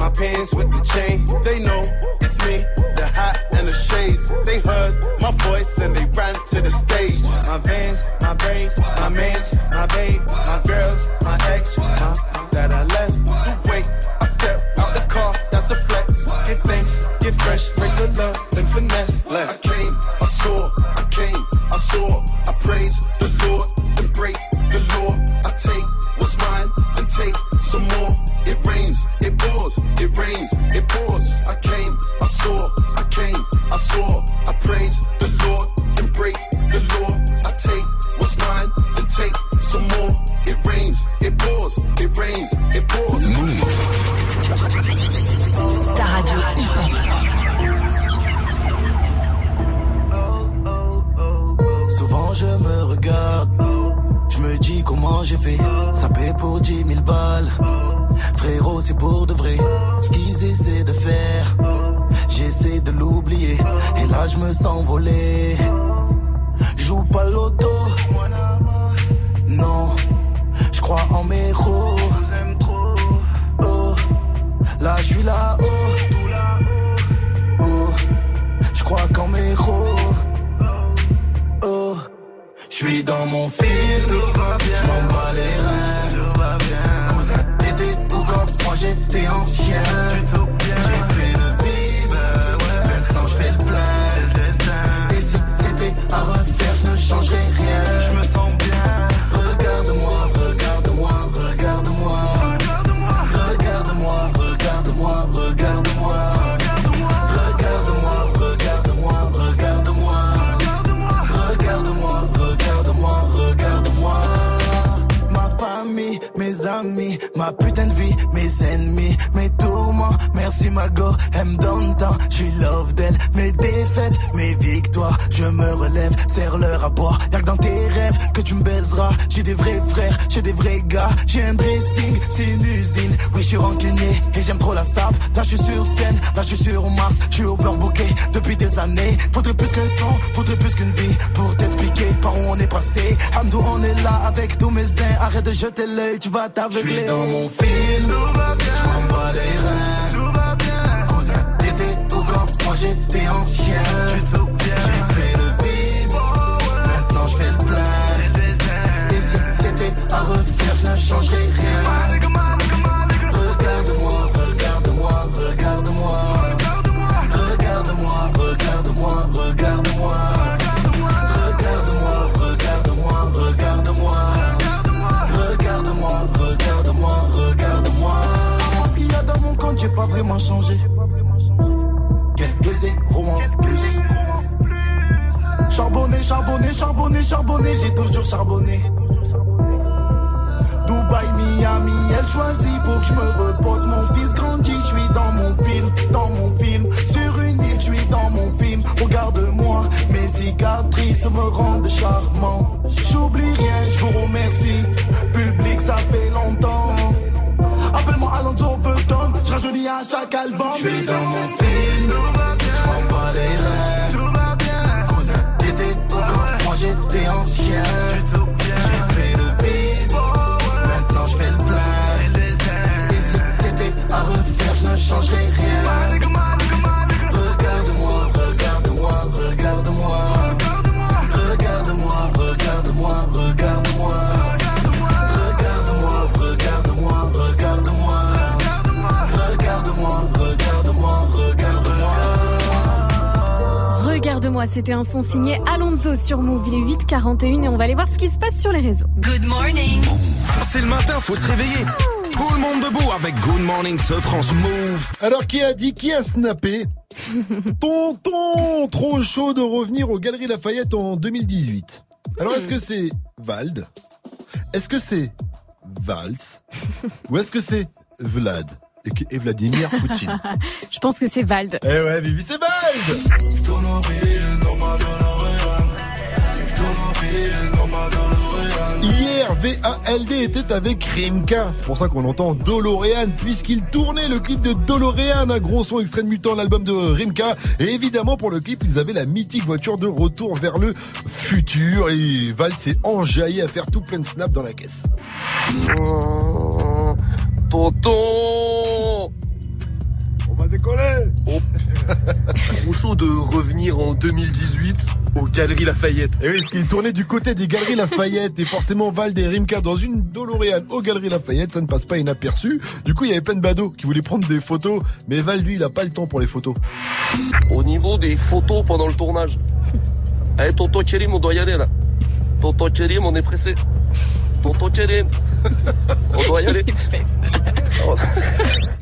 My pants with the chain, they know it's me. The hat and the shades, they heard my voice and they ran to the stage. My vans, my brains, my mans, my babe, my girls, my ex, my that I left. You wait, I step out the car, that's a flex. Get thanks, get fresh, raise the love and finesse. Less. je jeter l'œil, tu vas t'aveugler. dans mon film. sont signés Alonso sur Move. Il est 8 41 et on va aller voir ce qui se passe sur les réseaux. Good morning. C'est le matin, faut se réveiller. Tout le monde debout avec Good Morning ce France Move. Alors qui a dit qui a snappé [LAUGHS] Tonton, trop chaud de revenir aux Galeries Lafayette en 2018. Alors est-ce que hmm. c'est Vald Est-ce que c'est Vals? Ou est-ce que c'est Vlad et Vladimir Poutine [LAUGHS] Je pense que c'est Vald. Eh ouais, Vivi, c'est Vald VALD était avec Rimka. C'est pour ça qu'on entend Dolorean, puisqu'il tournait le clip de Dolorean, un gros son extrait Mutant, l'album de Rimka. Et évidemment, pour le clip, ils avaient la mythique voiture de retour vers le futur. Et Val s'est enjaillé à faire tout plein de snaps dans la caisse. Tonton On va décoller Trop [LAUGHS] chaud de revenir en 2018 aux Galeries Lafayette. Et oui, parce qu'il tournait du côté des Galeries Lafayette et forcément Val et Rimka dans une Dolorean aux Galeries Lafayette, ça ne passe pas inaperçu. Du coup, il y avait plein de badauds qui voulaient prendre des photos, mais Val, lui, il a pas le temps pour les photos. Au niveau des photos pendant le tournage. Eh, tonton Kérim, on doit y aller là. Tonton Kérim, on est pressé. Tonton Kérim, [LAUGHS] on doit y aller.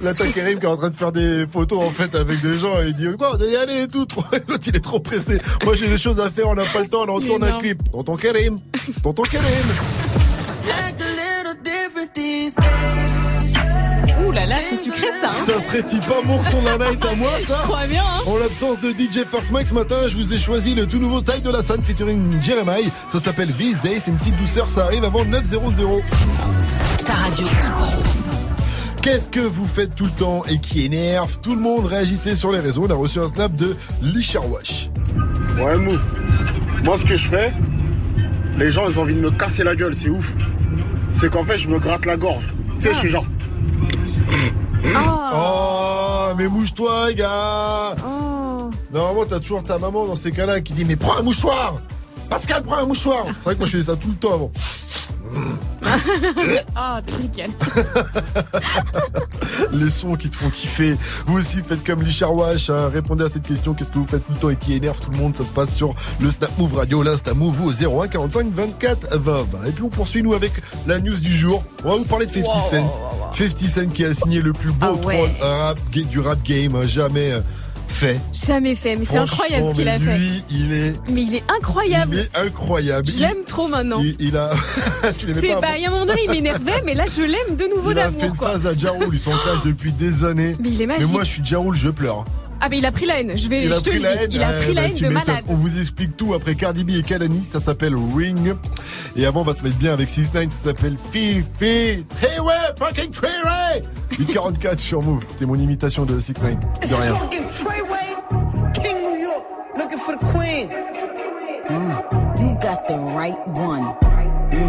Là, t'as Karim qui est en train de faire des photos en fait avec des gens et il dit quoi, on doit y aller et tout. Trop- [LAUGHS] L'autre, il est trop pressé. Moi, j'ai des choses à faire, on n'a pas le temps, là, on Il est tourne un clip. Tonton Karim, tonton Karim. Ouh là là, c'est sucré ça. hein. Ça serait-il pas mon son de la night à moi, ça Je crois bien. Hein. En l'absence de DJ First Mike ce matin, je vous ai choisi le tout nouveau Taille de la Sun featuring Jeremiah. Ça s'appelle These Days, c'est une petite douceur, ça arrive avant 9.00. Ta radio. Qu'est-ce que vous faites tout le temps et qui énerve Tout le monde? Réagissait sur les réseaux. On a reçu un snap de Licharwash. Ouais, mou. Moi, ce que je fais, les gens, ils ont envie de me casser la gueule, c'est ouf. C'est qu'en fait, je me gratte la gorge. Tu sais, je suis genre. Oh, mais mouche-toi, gars. Normalement, t'as toujours ta maman dans ces cas-là qui dit Mais prends un mouchoir Pascal, prends un mouchoir C'est vrai que moi, je faisais ça tout le temps avant. [LAUGHS] Ah, nickel. [LAUGHS] Les sons qui te font kiffer. Vous aussi, faites comme Licharwash. Hein. Répondez à cette question. Qu'est-ce que vous faites tout le temps et qui énerve tout le monde? Ça se passe sur le Snap Move Radio, l'Insta Move vous au 01 45 24 20 20. Et puis on poursuit nous avec la news du jour. On va vous parler de 50 Cent. 50 Cent qui a signé le plus beau Ah ouais. troll rap, du rap game hein, jamais euh, fait. Jamais fait, mais c'est incroyable ce qu'il a fait. Lui, il est, Mais il est incroyable. il est incroyable. Je l'aime trop maintenant. Il, il a. [LAUGHS] tu l'aimais pas bah, il y a un moment donné, il m'énervait, mais là, je l'aime de nouveau Il a fait d'amour, une phase à Jarul, ils sont en clash depuis des années. Mais il est magique. Mais moi, je suis Jarul, je pleure. Ah, mais il a pris la haine. Je vais, Il je a te pris le la dis. haine. Il a pris la bah, haine de malade. On vous explique tout après Cardi B et Kalani. Ça s'appelle Ring. Et avant, on va se mettre bien avec 6 9 Ça s'appelle Fifi. Treyway, fucking Treyway. 844 sur Move. C'était mon imitation de 6 9 De rien. Fucking Treyway, King New York, looking for the queen. Mm, you got the right one.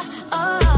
Oh,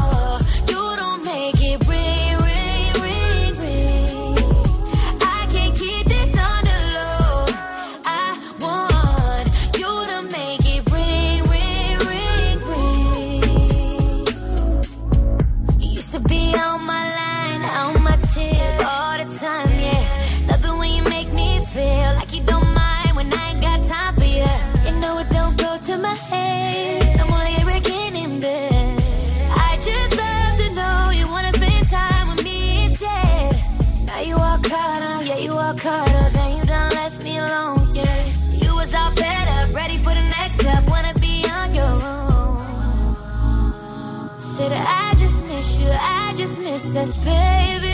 I just miss us, baby.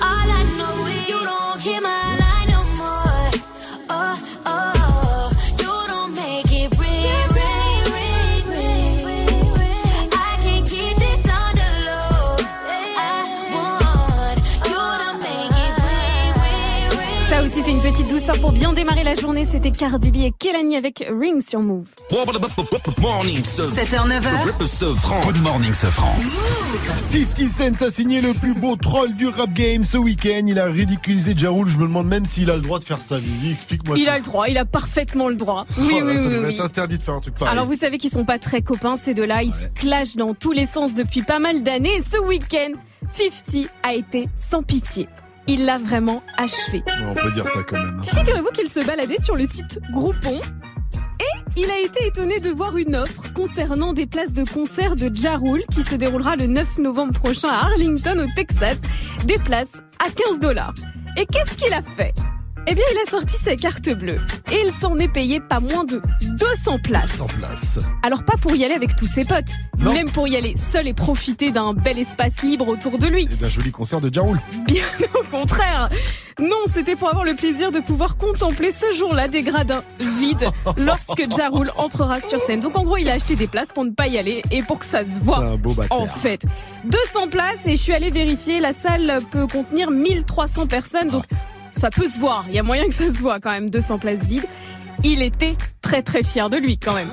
All I know is you don't hear my pour bien démarrer la journée. C'était Cardi B et Kelani avec Ring sur Move. Morning, 7h, 9h. Good morning, Sofran. 50 Cent a signé le plus beau troll du rap game ce week-end. Il a ridiculisé Jaroul. Je me demande même s'il a le droit de faire ça. Vivi, explique-moi. Il tout. a le droit, il a parfaitement le droit. Oui, Oh là, oui, ça oui, devrait oui. être interdit de faire un truc pareil. Alors vous savez qu'ils sont pas très copains ces deux-là, ils se clashent dans tous les sens depuis pas mal d'années ce week-end, 50 a été sans pitié. Il l'a vraiment achevé. On peut dire ça quand même. hein. Figurez-vous qu'il se baladait sur le site Groupon et il a été étonné de voir une offre concernant des places de concert de Ja Rule qui se déroulera le 9 novembre prochain à Arlington au Texas. Des places à 15 dollars. Et qu'est-ce qu'il a fait? Eh bien, il a sorti sa carte bleue et il s'en est payé pas moins de 200 places. 200 places. Alors pas pour y aller avec tous ses potes, même pour y aller seul et profiter d'un bel espace libre autour de lui. Et d'un joli concert de Jaroul. Bien [LAUGHS] au contraire. Non, c'était pour avoir le plaisir de pouvoir contempler ce jour-là des gradins vides [LAUGHS] lorsque Ja Rule entrera sur scène. Donc en gros, il a acheté des places pour ne pas y aller et pour que ça se voit. C'est un beau bâtard. En fait, 200 places et je suis allée vérifier, la salle peut contenir 1300 personnes. Donc ça peut se voir, il y a moyen que ça se voit quand même, 200 places vides. Il était très très fier de lui quand même.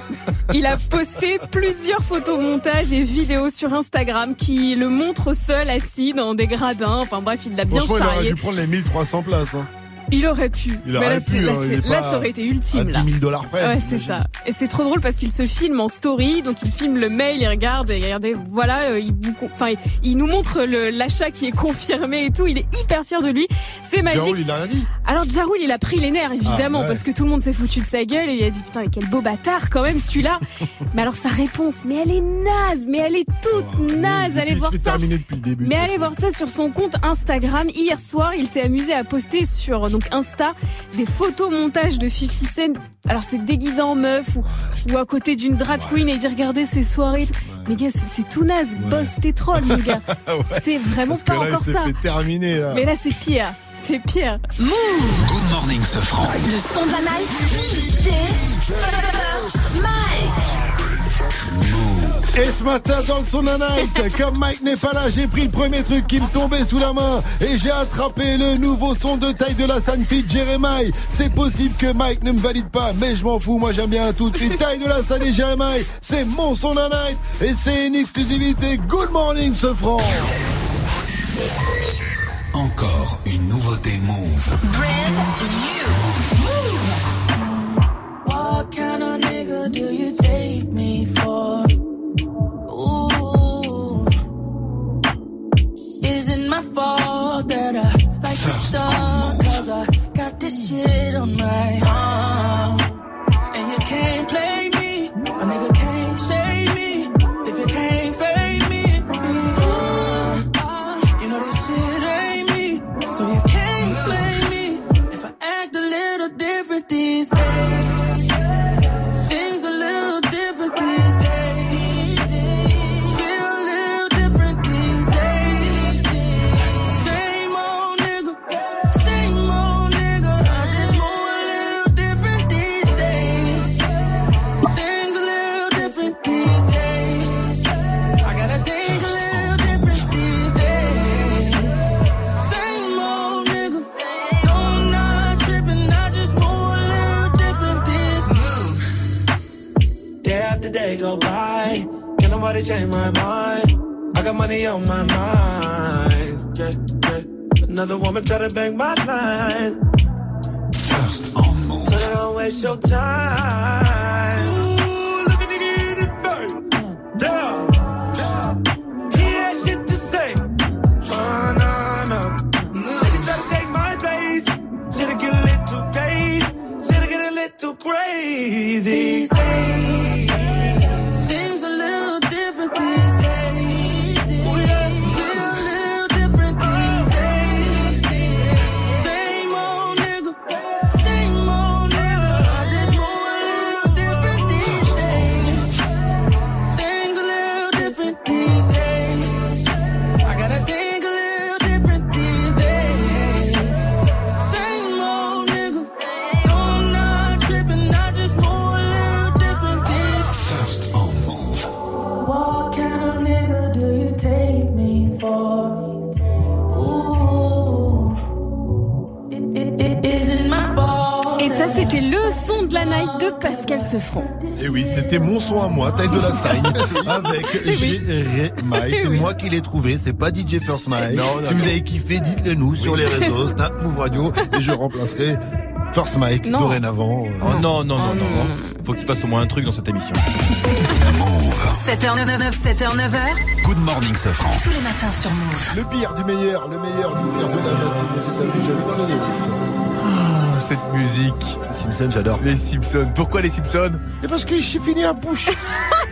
Il a posté plusieurs photos montages et vidéos sur Instagram qui le montrent seul assis dans des gradins. Enfin bref, il l'a bien Franchement, il aurait charrié. dû prendre les 1300 places. hein. Il aurait pu. Il Mais aurait là, c'est- pu, là, hein, là, ça aurait été ultime. à là. 10 000 dollars près. Ouais, c'est ça. Et c'est trop drôle parce qu'il se filme en story, donc il filme le mail, il regarde, et regardez, voilà, euh, il, enfin, il- nous montre l'achat qui est confirmé et tout. Il est hyper fier de lui. C'est magique. Jaoul, il a rien dit. Alors Jaroul, il a pris les nerfs évidemment Ah, ouais. parce que tout le monde s'est foutu de sa gueule et il a dit putain mais quel beau bâtard quand même celui-là. [LAUGHS] mais alors sa réponse, mais elle est naze, mais elle est toute naze. Allez voir ça. depuis le début. Mais allez voir ça sur son compte Instagram. Hier soir, il s'est amusé à poster sur donc Insta des photos montages de 50 Cent. Alors c'est déguisé en meuf ou, ou à côté d'une drag queen et il dit regardez ces soirées. Mais gars, c'est tout naze. Boss tes trolls, mon gars. [LAUGHS] Ouais. C'est vraiment Parce que pas là, encore ça. fait terminer là. Mais là, c'est pire. C'est pire. Move Good morning, ce franc. Le son de la night. DJ First Mike. Et ce matin dans le son night, [LAUGHS] comme Mike n'est pas là, j'ai pris le premier truc qui me tombait sous la main et j'ai attrapé le nouveau son de taille de la Sanfit Jeremiah. C'est possible que Mike ne me valide pas, mais je m'en fous, moi j'aime bien tout de suite. Taille de la San et Jeremiah, c'est mon son la night et c'est une exclusivité. Good morning ce franc. Encore une nouveauté Move. What kind of nigga do you take? My fault that I c'est pas DJ First Mike. Non, si vous avez kiffé, dites-le nous sur les réseaux, Snap Move Radio, et je remplacerai First Mike Non. dorénavant. Oh non, non, non, Oh, non, non, non. Faut qu'il fasse au moins un truc dans cette émission. 7h99, 7h9h. Good morning, ce franc. Tous les matins sur Move. Le pire du meilleur, le meilleur du pire de la matinée. Ah, cette musique. Les Simpsons, j'adore. Les Simpsons. Pourquoi les Simpsons? Et parce que j'ai fini à bouche. [LAUGHS]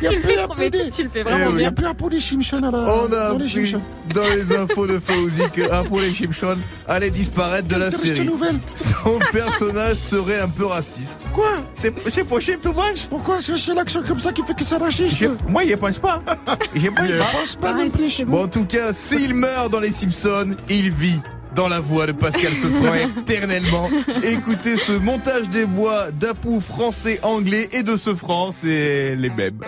Il y a Tu le plus fais un trop bien, tu le fais Eh vraiment Il y a plus un pour les Simpsons à la On a dans les appris dans les infos de Fauzi que un pour les Simpsons allait disparaître de la série. nouvelle. Son personnage serait un peu raciste. Quoi C'est possible, tout mange Pourquoi c'est l'action comme ça qui fait que ça rachisse. Je- Moi, il pense pas. Pense Je pas. pense pas non plus. Bon, en tout cas, s'il meurt dans les Simpsons, il vit dans la voix de Pascal Sefranc [LAUGHS] éternellement. Écoutez ce montage des voix d'Apu français, anglais et de Sefranc, c'est les mêmes.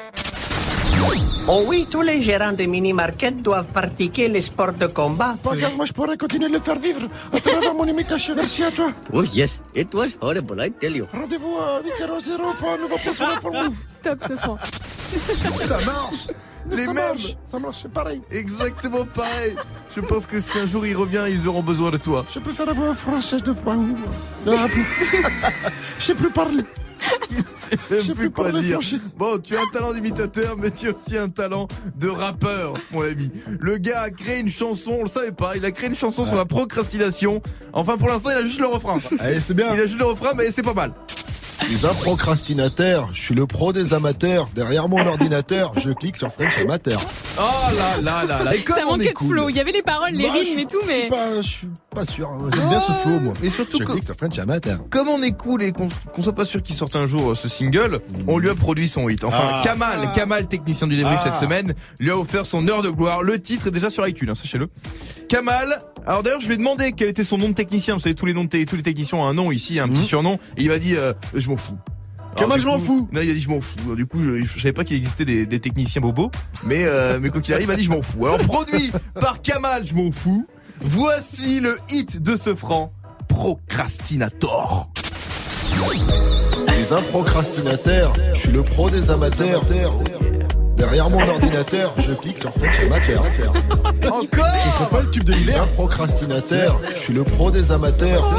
Oh oui, tous les gérants de mini-market doivent pratiquer les sports de combat. Regarde, moi je pourrais continuer de le faire vivre à travers mon imitation. Merci à toi. Oh yes, it was horrible, I tell you. Rendez-vous à 800 pour un nouveau post sur la Move. Stop, Sefranc. [LAUGHS] Ça marche [LAUGHS] les ça mêmes. marche, ça marche, c'est pareil. Exactement pareil. Je pense que si un jour il revient, ils auront besoin de toi. Je peux faire la voix française de. Non, [LAUGHS] je sais plus parler. Je sais plus quoi dire. Bon, tu as un talent d'imitateur, mais tu as aussi un talent de rappeur, mon ami. Le gars a créé une chanson, on le savait pas, il a créé une chanson sur la procrastination. Enfin, pour l'instant, il a juste le refrain. Allez, c'est bien. Il a juste le refrain, mais c'est pas mal. Les procrastinateurs, je suis le pro des amateurs. Derrière mon ordinateur, je clique sur French Amateur. Oh là là là là. Et comme Ça on manquait de cool. flow. Il y avait les paroles, les Bah, et tout, mais. je suis pas sûr. hein. J'aime bien ce flow, moi. Et surtout je que- clique sur French Amateur. Comme on est cool et qu'on qu'on soit pas sûr qu'il sorte un jour euh, ce single, on lui a produit son hit. Enfin, Ah. Kamal, Kamal, technicien du débrief Ah. cette semaine, lui a offert son heure de gloire. Le titre est déjà sur iTunes, hein, sachez-le. Kamal, alors d'ailleurs, je lui ai demandé quel était son nom de technicien. Vous savez, tous les noms de tous les techniciens ont un nom ici, un petit surnom. Et il m'a dit, euh, je m'en fous. Alors, Kamal, du je m'en fous. Non, il a dit je m'en fous. Alors, Du coup, je, je savais pas qu'il existait des, des techniciens bobos, mais euh, [LAUGHS] mais quoi qu'il arrive, il m'a dit je m'en fous. Alors produit [LAUGHS] par Kamal, je m'en fous. Voici le hit de ce franc, Procrastinator. Les procrastinateurs, je suis le pro des amateurs. Derrière mon ordinateur, je clique sur French Amateur. Encore Ce serait pas le tube de l'hiver? Procrastinateur, je suis le pro des amateurs.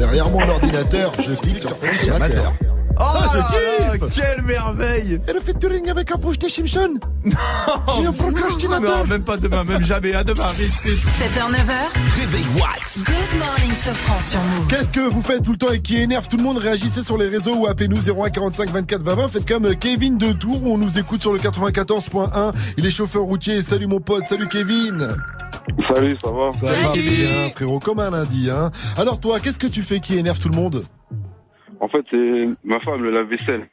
Derrière mon ordinateur, je clique sur French Amateur. Oh, Ah, je kiffe quelle merveille Et le featuring avec un bouche des Simpson J'ai un procrastinateur Non, même pas demain, même jamais. À demain, vite, vite. 7h, 9h. Réveil Watts. Good morning, Sofran sur Move. Qu'est-ce que vous faites tout le temps et qui énerve tout le monde? Réagissez sur les réseaux ou appelez-nous 01 45 24 20 20. Faites comme euh, Kevin de Tours, on nous écoute sur le 94.1. Il est chauffeur routier. Salut mon pote, salut Kevin Salut, ça va? Ça va bien frérot, comme un lundi. Hein. Alors toi, qu'est-ce que tu fais qui énerve tout le monde? En fait, c'est ma femme, le lave-vaisselle.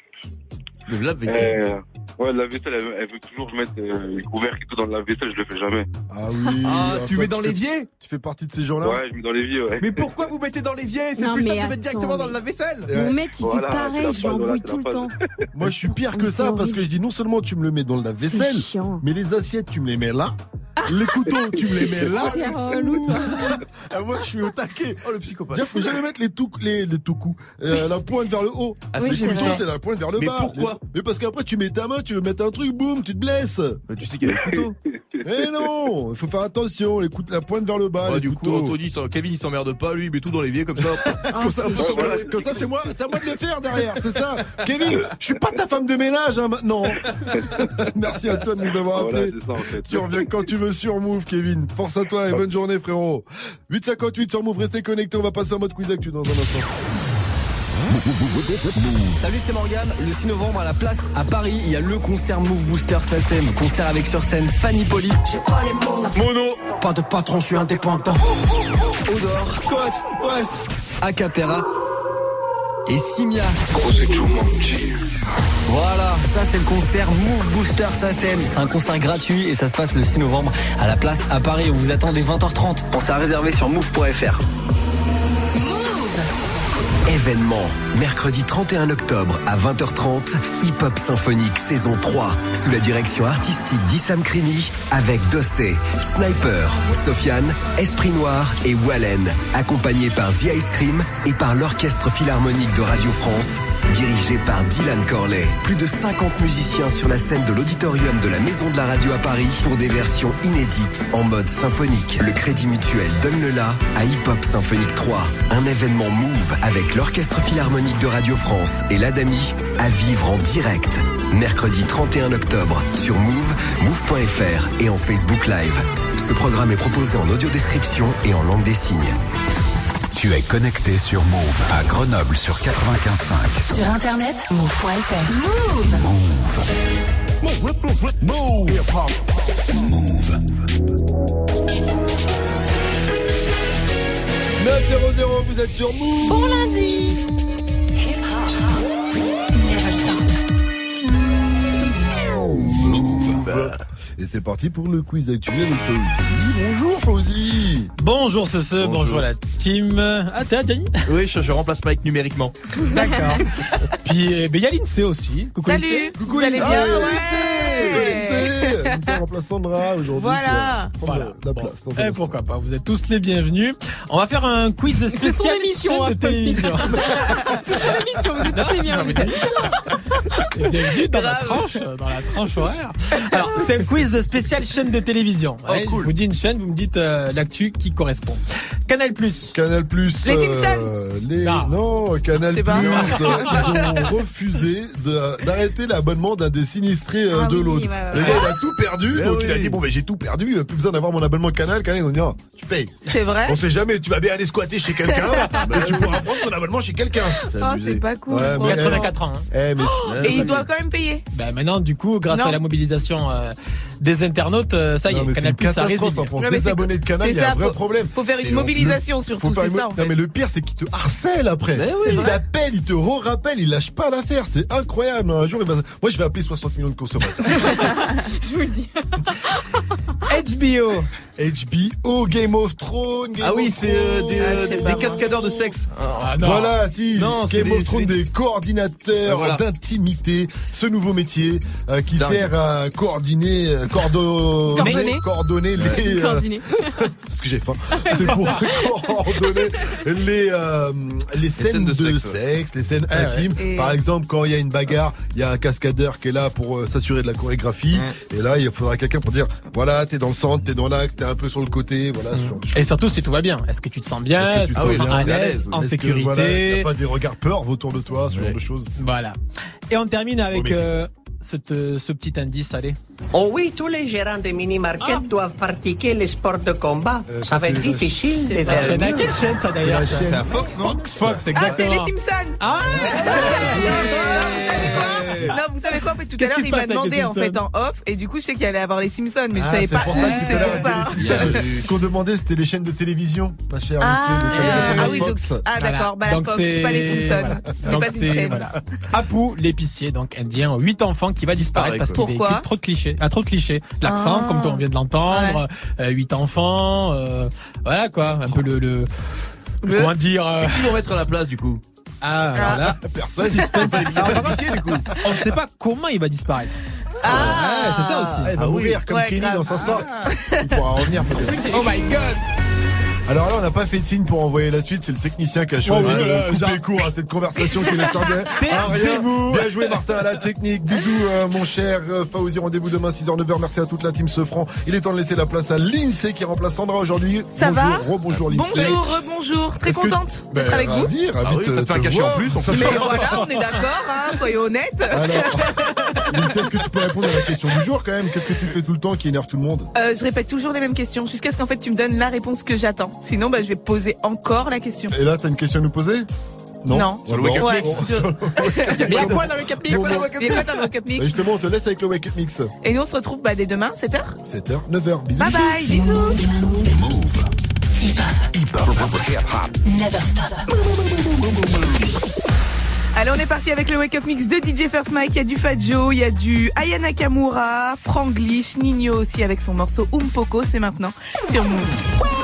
Le lave-vaisselle Euh, Ouais, le lave-vaisselle, elle, elle veut toujours que je mette euh, les couvercles et tout dans le lave-vaisselle, je le fais jamais. Ah oui Ah, tu toi, mets dans l'évier? Tu fais partie de ces gens-là? Ouais, je mets dans l'évier, ouais. Mais pourquoi vous mettez dans l'évier? C'est plus simple de mettre directement dans le lave-vaisselle Mon mec, il Voilà, fait pareil, la je l'embrouille c'est tout le temps. Moi je suis pire Ah, que ça parce que je dis non seulement tu me le mets dans le lave-vaisselle, mais les assiettes tu me les mets là. Les couteaux, tu me les mets là. [LAUGHS] Ah, moi, je suis au taquet. Oh, le psychopathe. Dire, faut jamais mettre les tout, les, les tout coups, euh, la pointe vers le haut. Ah, Oui, c'est c'est la pointe vers le Mais bas. pourquoi Mais parce qu'après, tu mets ta main, tu veux mettre un truc, boum, tu te blesses. Bah, Tu sais qu'il y a les couteaux. [LAUGHS] Eh non, il faut faire attention, les la pointe vers le bas, Ah, les du coup. Anthony, Kevin, il s'emmerde pas, lui, il met tout dans l'évier comme ça. Oh, [LAUGHS] Comme ça, c'est faut- voilà, comme ça, c'est moi, c'est à moi de le faire derrière, c'est ça. Kevin, je suis pas ta femme de ménage, hein, maintenant. Merci à toi de nous avoir appelé. c'est ça, en fait. Tu reviens quand tu veux sur Move, Kevin. Force à toi et bonne journée, frérot. 858 sur Move, restez connectés, on va passer en mode quiz actu dans un instant. Salut, c'est Morgane. Le 6 novembre à la place à Paris, il y a le concert Move Booster SACEM. Concert avec sur scène Fanny Poli. Mono. Pas de patron, je suis indépendant. Odor. Scott. West. Acapera. Et Simia. Voilà, ça c'est le concert Move Booster SACEM. C'est un concert gratuit et ça se passe le 6 novembre à la place à Paris. On vous attend dès 20h30. Pensez à réserver sur move.fr. Événement, mercredi 31 octobre à 20h30, Hip Hop Symphonique saison 3, sous la direction artistique d'Issam Krimi, avec Dossé, Sniper, Sofiane, Esprit Noir et Wallen, accompagné par The Ice Cream et par l'Orchestre Philharmonique de Radio France, dirigé par Dylan Corley. Plus de 50 musiciens sur la scène de l'auditorium de la Maison de la Radio à Paris pour des versions inédites en mode symphonique. Le Crédit Mutuel donne le la à Hip Hop Symphonique 3, un événement Move avec l'Orchestre Philharmonique de Radio France et l'Adami à vivre en direct. Mercredi 31 octobre sur Move, Move.fr et en Facebook Live. Ce programme est proposé en audio description et en langue des signes. Tu es connecté sur Move à Grenoble sur 95.5. Sur internet, move.fr. Move. Move. Move. Move. 900, vous êtes sur Move. Bon lundi. Et c'est parti pour le quiz actuel avec Fauzi. Bonjour Fauzi. Bonjour ce, ce bonjour. la team. Ah t'es là Gianni Oui, je, je remplace Mike numériquement. D'accord. [LAUGHS] Puis eh ben, il y a l'INSEE aussi. Coucou Salut. l'INSEE. Vous allez bien Ah, Ouais. Lindsay Lindsay remplace Sandra aujourd'hui. Voilà. prendre la place dans un Eh, pourquoi pas, vous êtes tous les bienvenus. On va faire un quiz C'est son spécial émission, chaîne hein. de télévision. [LAUGHS] C'est son émission, vous êtes tous les bienvenus. [LAUGHS] Et Bienvenue dans la tranche, dans la tranche horaire. Alors, c'est un quiz spécial chaîne de télévision. Ouais, Je vous dis une chaîne, vous me dites euh, l'actu qui correspond. Canal Plus. Canal Plus. Les euh, Simpsons. les- Non. Non, Canal Plus. [LAUGHS] euh, ils ont refusé d'arrêter l'abonnement d'un des sinistrés euh, Ah de oui, l'autre. ouais, ouais, Le ouais. gars, il a tout perdu, Eh donc il a dit bon, ben j'ai tout perdu, plus besoin d'avoir mon abonnement Canal. Canal, ils ont dit non, tu payes. C'est vrai On sait jamais, tu vas bien aller squatter chez quelqu'un, [LAUGHS] et tu pourras prendre ton abonnement chez quelqu'un. C'est Oh, c'est pas cool. Ouais, mais- 84 ans. hein. Eh, mais Et il doit quand même payer. Ben maintenant, du coup, grâce Non. à la mobilisation euh, des internautes, euh, ça y est, Canal une Plus a catastrophe. résilié. Pour Ouais, se mais c'est- désabonner de Canal, il y a un ça, vrai faut- problème. Faut faire une mobilisation surtout, c'est ça en Non mais le pire c'est qu'il te harcèle après. oui. il C'est vrai. t'appelle, il te re-rappelle, il lâche pas l'affaire, c'est incroyable. Un jour, il va- moi je vais appeler 60 millions de consommateurs. [LAUGHS] Je vous le dis. HBO. HBO, Game of Thrones. Game Ah oui, c'est euh, des, Ah, euh, des- des moi. cascadeurs de sexe. Ah, non. Voilà, si. Non, Game des- of Thrones, des coordinateurs Voilà. d'intimité. Ce nouveau métier euh, qui Dingue. sert à coordonner, euh, cordo- Coordonner. coordonner les. euh, [LAUGHS] parce que j'ai faim. C'est pour [LAUGHS] coordonner les euh, les scènes, scènes de de, sexe, ouais. les scènes Ah ouais. intimes. Et- Par exemple, quand il y a une bagarre, il y a un cascadeur qui est là pour euh, s'assurer de la chorégraphie. Et là, il faudra quelqu'un pour dire voilà, t'es dans le centre, t'es dans l'axe, t'es un peu sur le côté, voilà. ce genre de choses. Et surtout, si tout va bien. Est-ce que tu te sens bien? Est-ce que tu te sens à l'aise, en voilà, sécurité? n'y a pas des regards peur autour de toi, ce genre Ouais. de choses? Voilà. Et on termine avec euh, cette, ce petit indice, allez. Oh oui, tous les gérants de mini-market doivent pratiquer les sports de combat. Euh, ça ça, va être c'est difficile de faire mieux. quelle chaîne ça C'est d'ailleurs? C'est à Fox, non? Fox, Ah, c'est exactement. les Simpsons Ah [LAUGHS] Non, vous savez quoi En fait, tout à l'heure, il m'a demandé en fait en off, et du coup, je sais qu'il allait avoir les Simpsons, mais je Ah, savais c'est pas. pour ça que tout à C'est pour ça. Ce qu'on demandait, c'était les chaînes de télévision, ma chère Ah, ah oui, donc, ah d'accord, bah Fox, c'est pas les Simpsons. C'était pas une chaîne. voilà. Apu, l'épicier, donc indien, 8 enfants qui va disparaître parce qu'il véhicule trop de clichés. Ah, trop de clichés. L'accent, Ah. comme on vient de l'entendre, 8 enfants, euh, voilà quoi, un peu Le- comment dire, euh, Qui vont mettre à la place du coup? Ah, alors là, Personne. suspense. Alors, du coup. on ne sait pas comment il va disparaître. Ah. Ouais, c'est ça aussi. Ah, il va Ah oui. mourir comme Ouais, Kenny grave. dans South Park. Il pourra revenir peut-être. Oh my god! Alors là, on n'a pas fait de signe pour envoyer la suite. C'est le technicien qui a choisi Oh, de couper Jean. court à cette conversation qui ne servait à [LAUGHS] rien. Taisez-vous. Bien joué, Martin, à la technique. Bisous, euh, mon cher euh, Fauzi. Rendez-vous demain, 6h, 9h. Merci à toute la team Sefran. Il est temps de laisser la place à Lindsay qui remplace Sandra aujourd'hui. Ça bonjour, va rebonjour, Lindsay. Bonjour, rebonjour, très que- contente Ben, d'être avec vous. ravi, ravi Ah oui, de ça te fait un cachet en plus, fait- Mais voilà, on est d'accord, hein, soyons honnêtes. Alors, Lindsay, est-ce que tu peux répondre à la question du jour quand même? Qu'est-ce que tu fais tout le temps qui énerve tout le monde? Euh, je répète toujours les mêmes questions jusqu'à ce qu'en fait tu me donnes la réponse que j'attends. Sinon, bah, je vais poser encore la question. Et là, t'as une question à nous poser? Non. Non. Sur le Wake Up Mix. il y a quoi dans le Cap Mix Bon, bon. Il y a quoi dans le Wake Up Mix? Bah, Justement, on te laisse avec le Wake Up Mix. Et nous on se retrouve bah, dès demain, 7h. 7h, 9h. Bisous. Bye bye, bisous. Never stop. Allez, on est parti avec le Wake Up Mix de DJ First Mike. Il y a du Fat Joe, il y a du Aya Nakamura, Franglish, Nino aussi avec son morceau Umpoko. C'est maintenant sur Move.